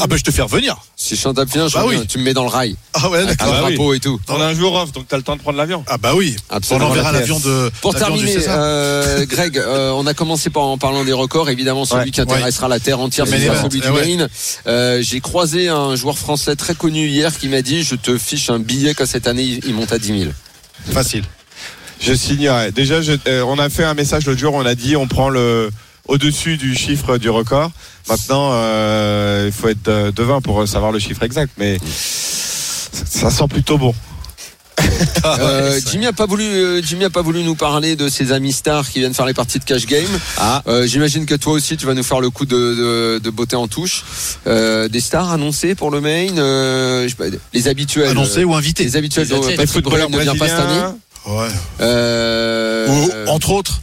Ah bah je te fais revenir. Si je suis en table finale je Bah reviens oui. tu me mets dans le rail Ah ouais, avec d'accord. bah oui. drapeau et tout On a un jour off, donc t'as le temps de prendre l'avion. Ah bah oui. On Absolument. enverra la l'avion de. Pour du terminer, euh, Greg, euh, on a commencé par en parlant des records. Évidemment, celui Ouais, qui intéressera la terre entière, c'est celui du main. Euh, J'ai croisé un joueur français très connu hier qui m'a dit :« Je te fiche un billet que cette année il monte à 10 000. Facile. Je signerai. Déjà, je- euh, on a fait un message l'autre jour, on a dit on prend le au-dessus du chiffre du record. Maintenant, euh, il faut être euh, devin pour savoir le chiffre exact, mais ça sent plutôt bon. <laughs> Euh, Jimmy a pas voulu, euh, Jimmy a pas voulu nous parler de ses amis stars qui viennent faire les parties de cash game. Ah. Euh, J'imagine que toi aussi, tu vas nous faire le coup de, de, de beauté en touche. Euh, des stars annoncées pour le main, euh, pas, les habituels. Annoncé ou invité. Les habituels. Les dont athlètes. Ne vient pas cette année. Ouais. Euh, Ou entre autres.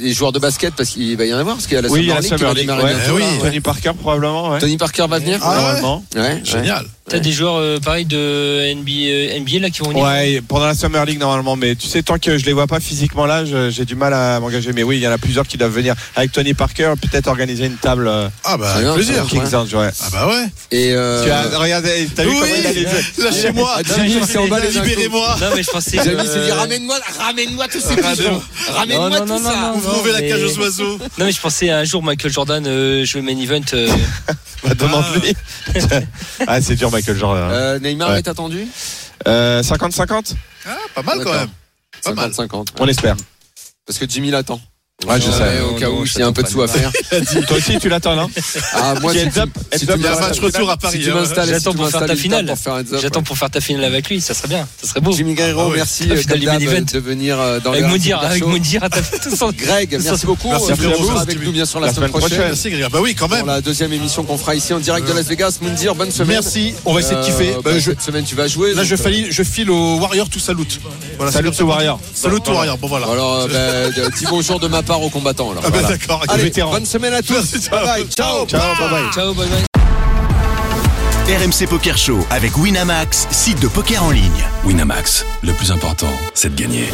Les joueurs de basket parce qu'il va y en avoir parce qu'il y a la Oui, Summer la League qui va Summer League. démarrer ouais. bientôt, oui. Tony Parker probablement. Ouais. Tony Parker va venir Ah. Ouais, Génial. T'as des joueurs euh, pareil de NBA, NBA là qui vont venir. Ouais, pendant la Summer League normalement, mais tu sais, tant que je les vois pas physiquement là, j'ai du mal à m'engager. Mais oui, il y en a plusieurs qui doivent venir. Avec Tony Parker, peut-être organiser une table euh, Ah bah avec plaisir. Kings Lounge, ouais. Ah bah ouais. Et euh, Tu as, regardez, t'as vu Oui, comment il a les lâchez-moi. Ah, Jimmy, d'un coup. Libérez-moi. Non mais je pensais. Jimmy s'est dit ramène-moi, ramène-moi tous ces pigeons, ramène-moi tout ça. Vous non, ouvrez la cage aux oiseaux. Non mais je pensais un jour Michael Jordan euh, jouer main event. euh, <laughs> Bah, Demande-lui. ah, <laughs> c'est dur, Michael Jordan. Euh, Neymar Ouais. est attendu Euh, 50-50 Ah, pas mal quand même. Pas mal. 50-50. On espère. Parce que Jimmy l'attend. Ouais, je sais. au cas où je s'il y a un peu de sous à faire. <laughs> Toi aussi, tu l'attends, non Ah, moi, heads tu, up, heads tu up, Il y a un Ouais, match retour à si Paris. tu hein. m'installes, J'attends pour faire ta finale. pour J'attends pour faire ta finale avec lui, ça serait bien, ça serait beau. Jimmy Guerrero, Ah merci euh, de venir euh, dans Avec le Moundir, Super avec Show. Moundir à ta <laughs> Greg, merci beaucoup. Merci, frérot. avec nous bien sûr la, semaine prochaine. Merci Greg. Bah oui, quand Pour même. la deuxième émission qu'on fera ici en direct de Las Vegas. Moundir, bonne semaine. Merci. On va essayer de kiffer. Euh, Bah, Cette semaine, tu vas jouer. Là, je euh, file, je file au Warrior to salute. Voilà, Salute c'est comme to ça qu'on dit. Warrior. Salute to Warrior. Bon voilà. Alors, euh, bah, dis bonjour de ma part aux combattants. Alors, Ah bah Voilà. d'accord. Allez, vétéran. bonne semaine à tous. Merci, ciao. Bye bye. Ciao. Ciao, bye bye. Ciao, bonne nuit. RMC Poker Show avec Winamax, site de poker en ligne. Winamax, le plus important, c'est de gagner.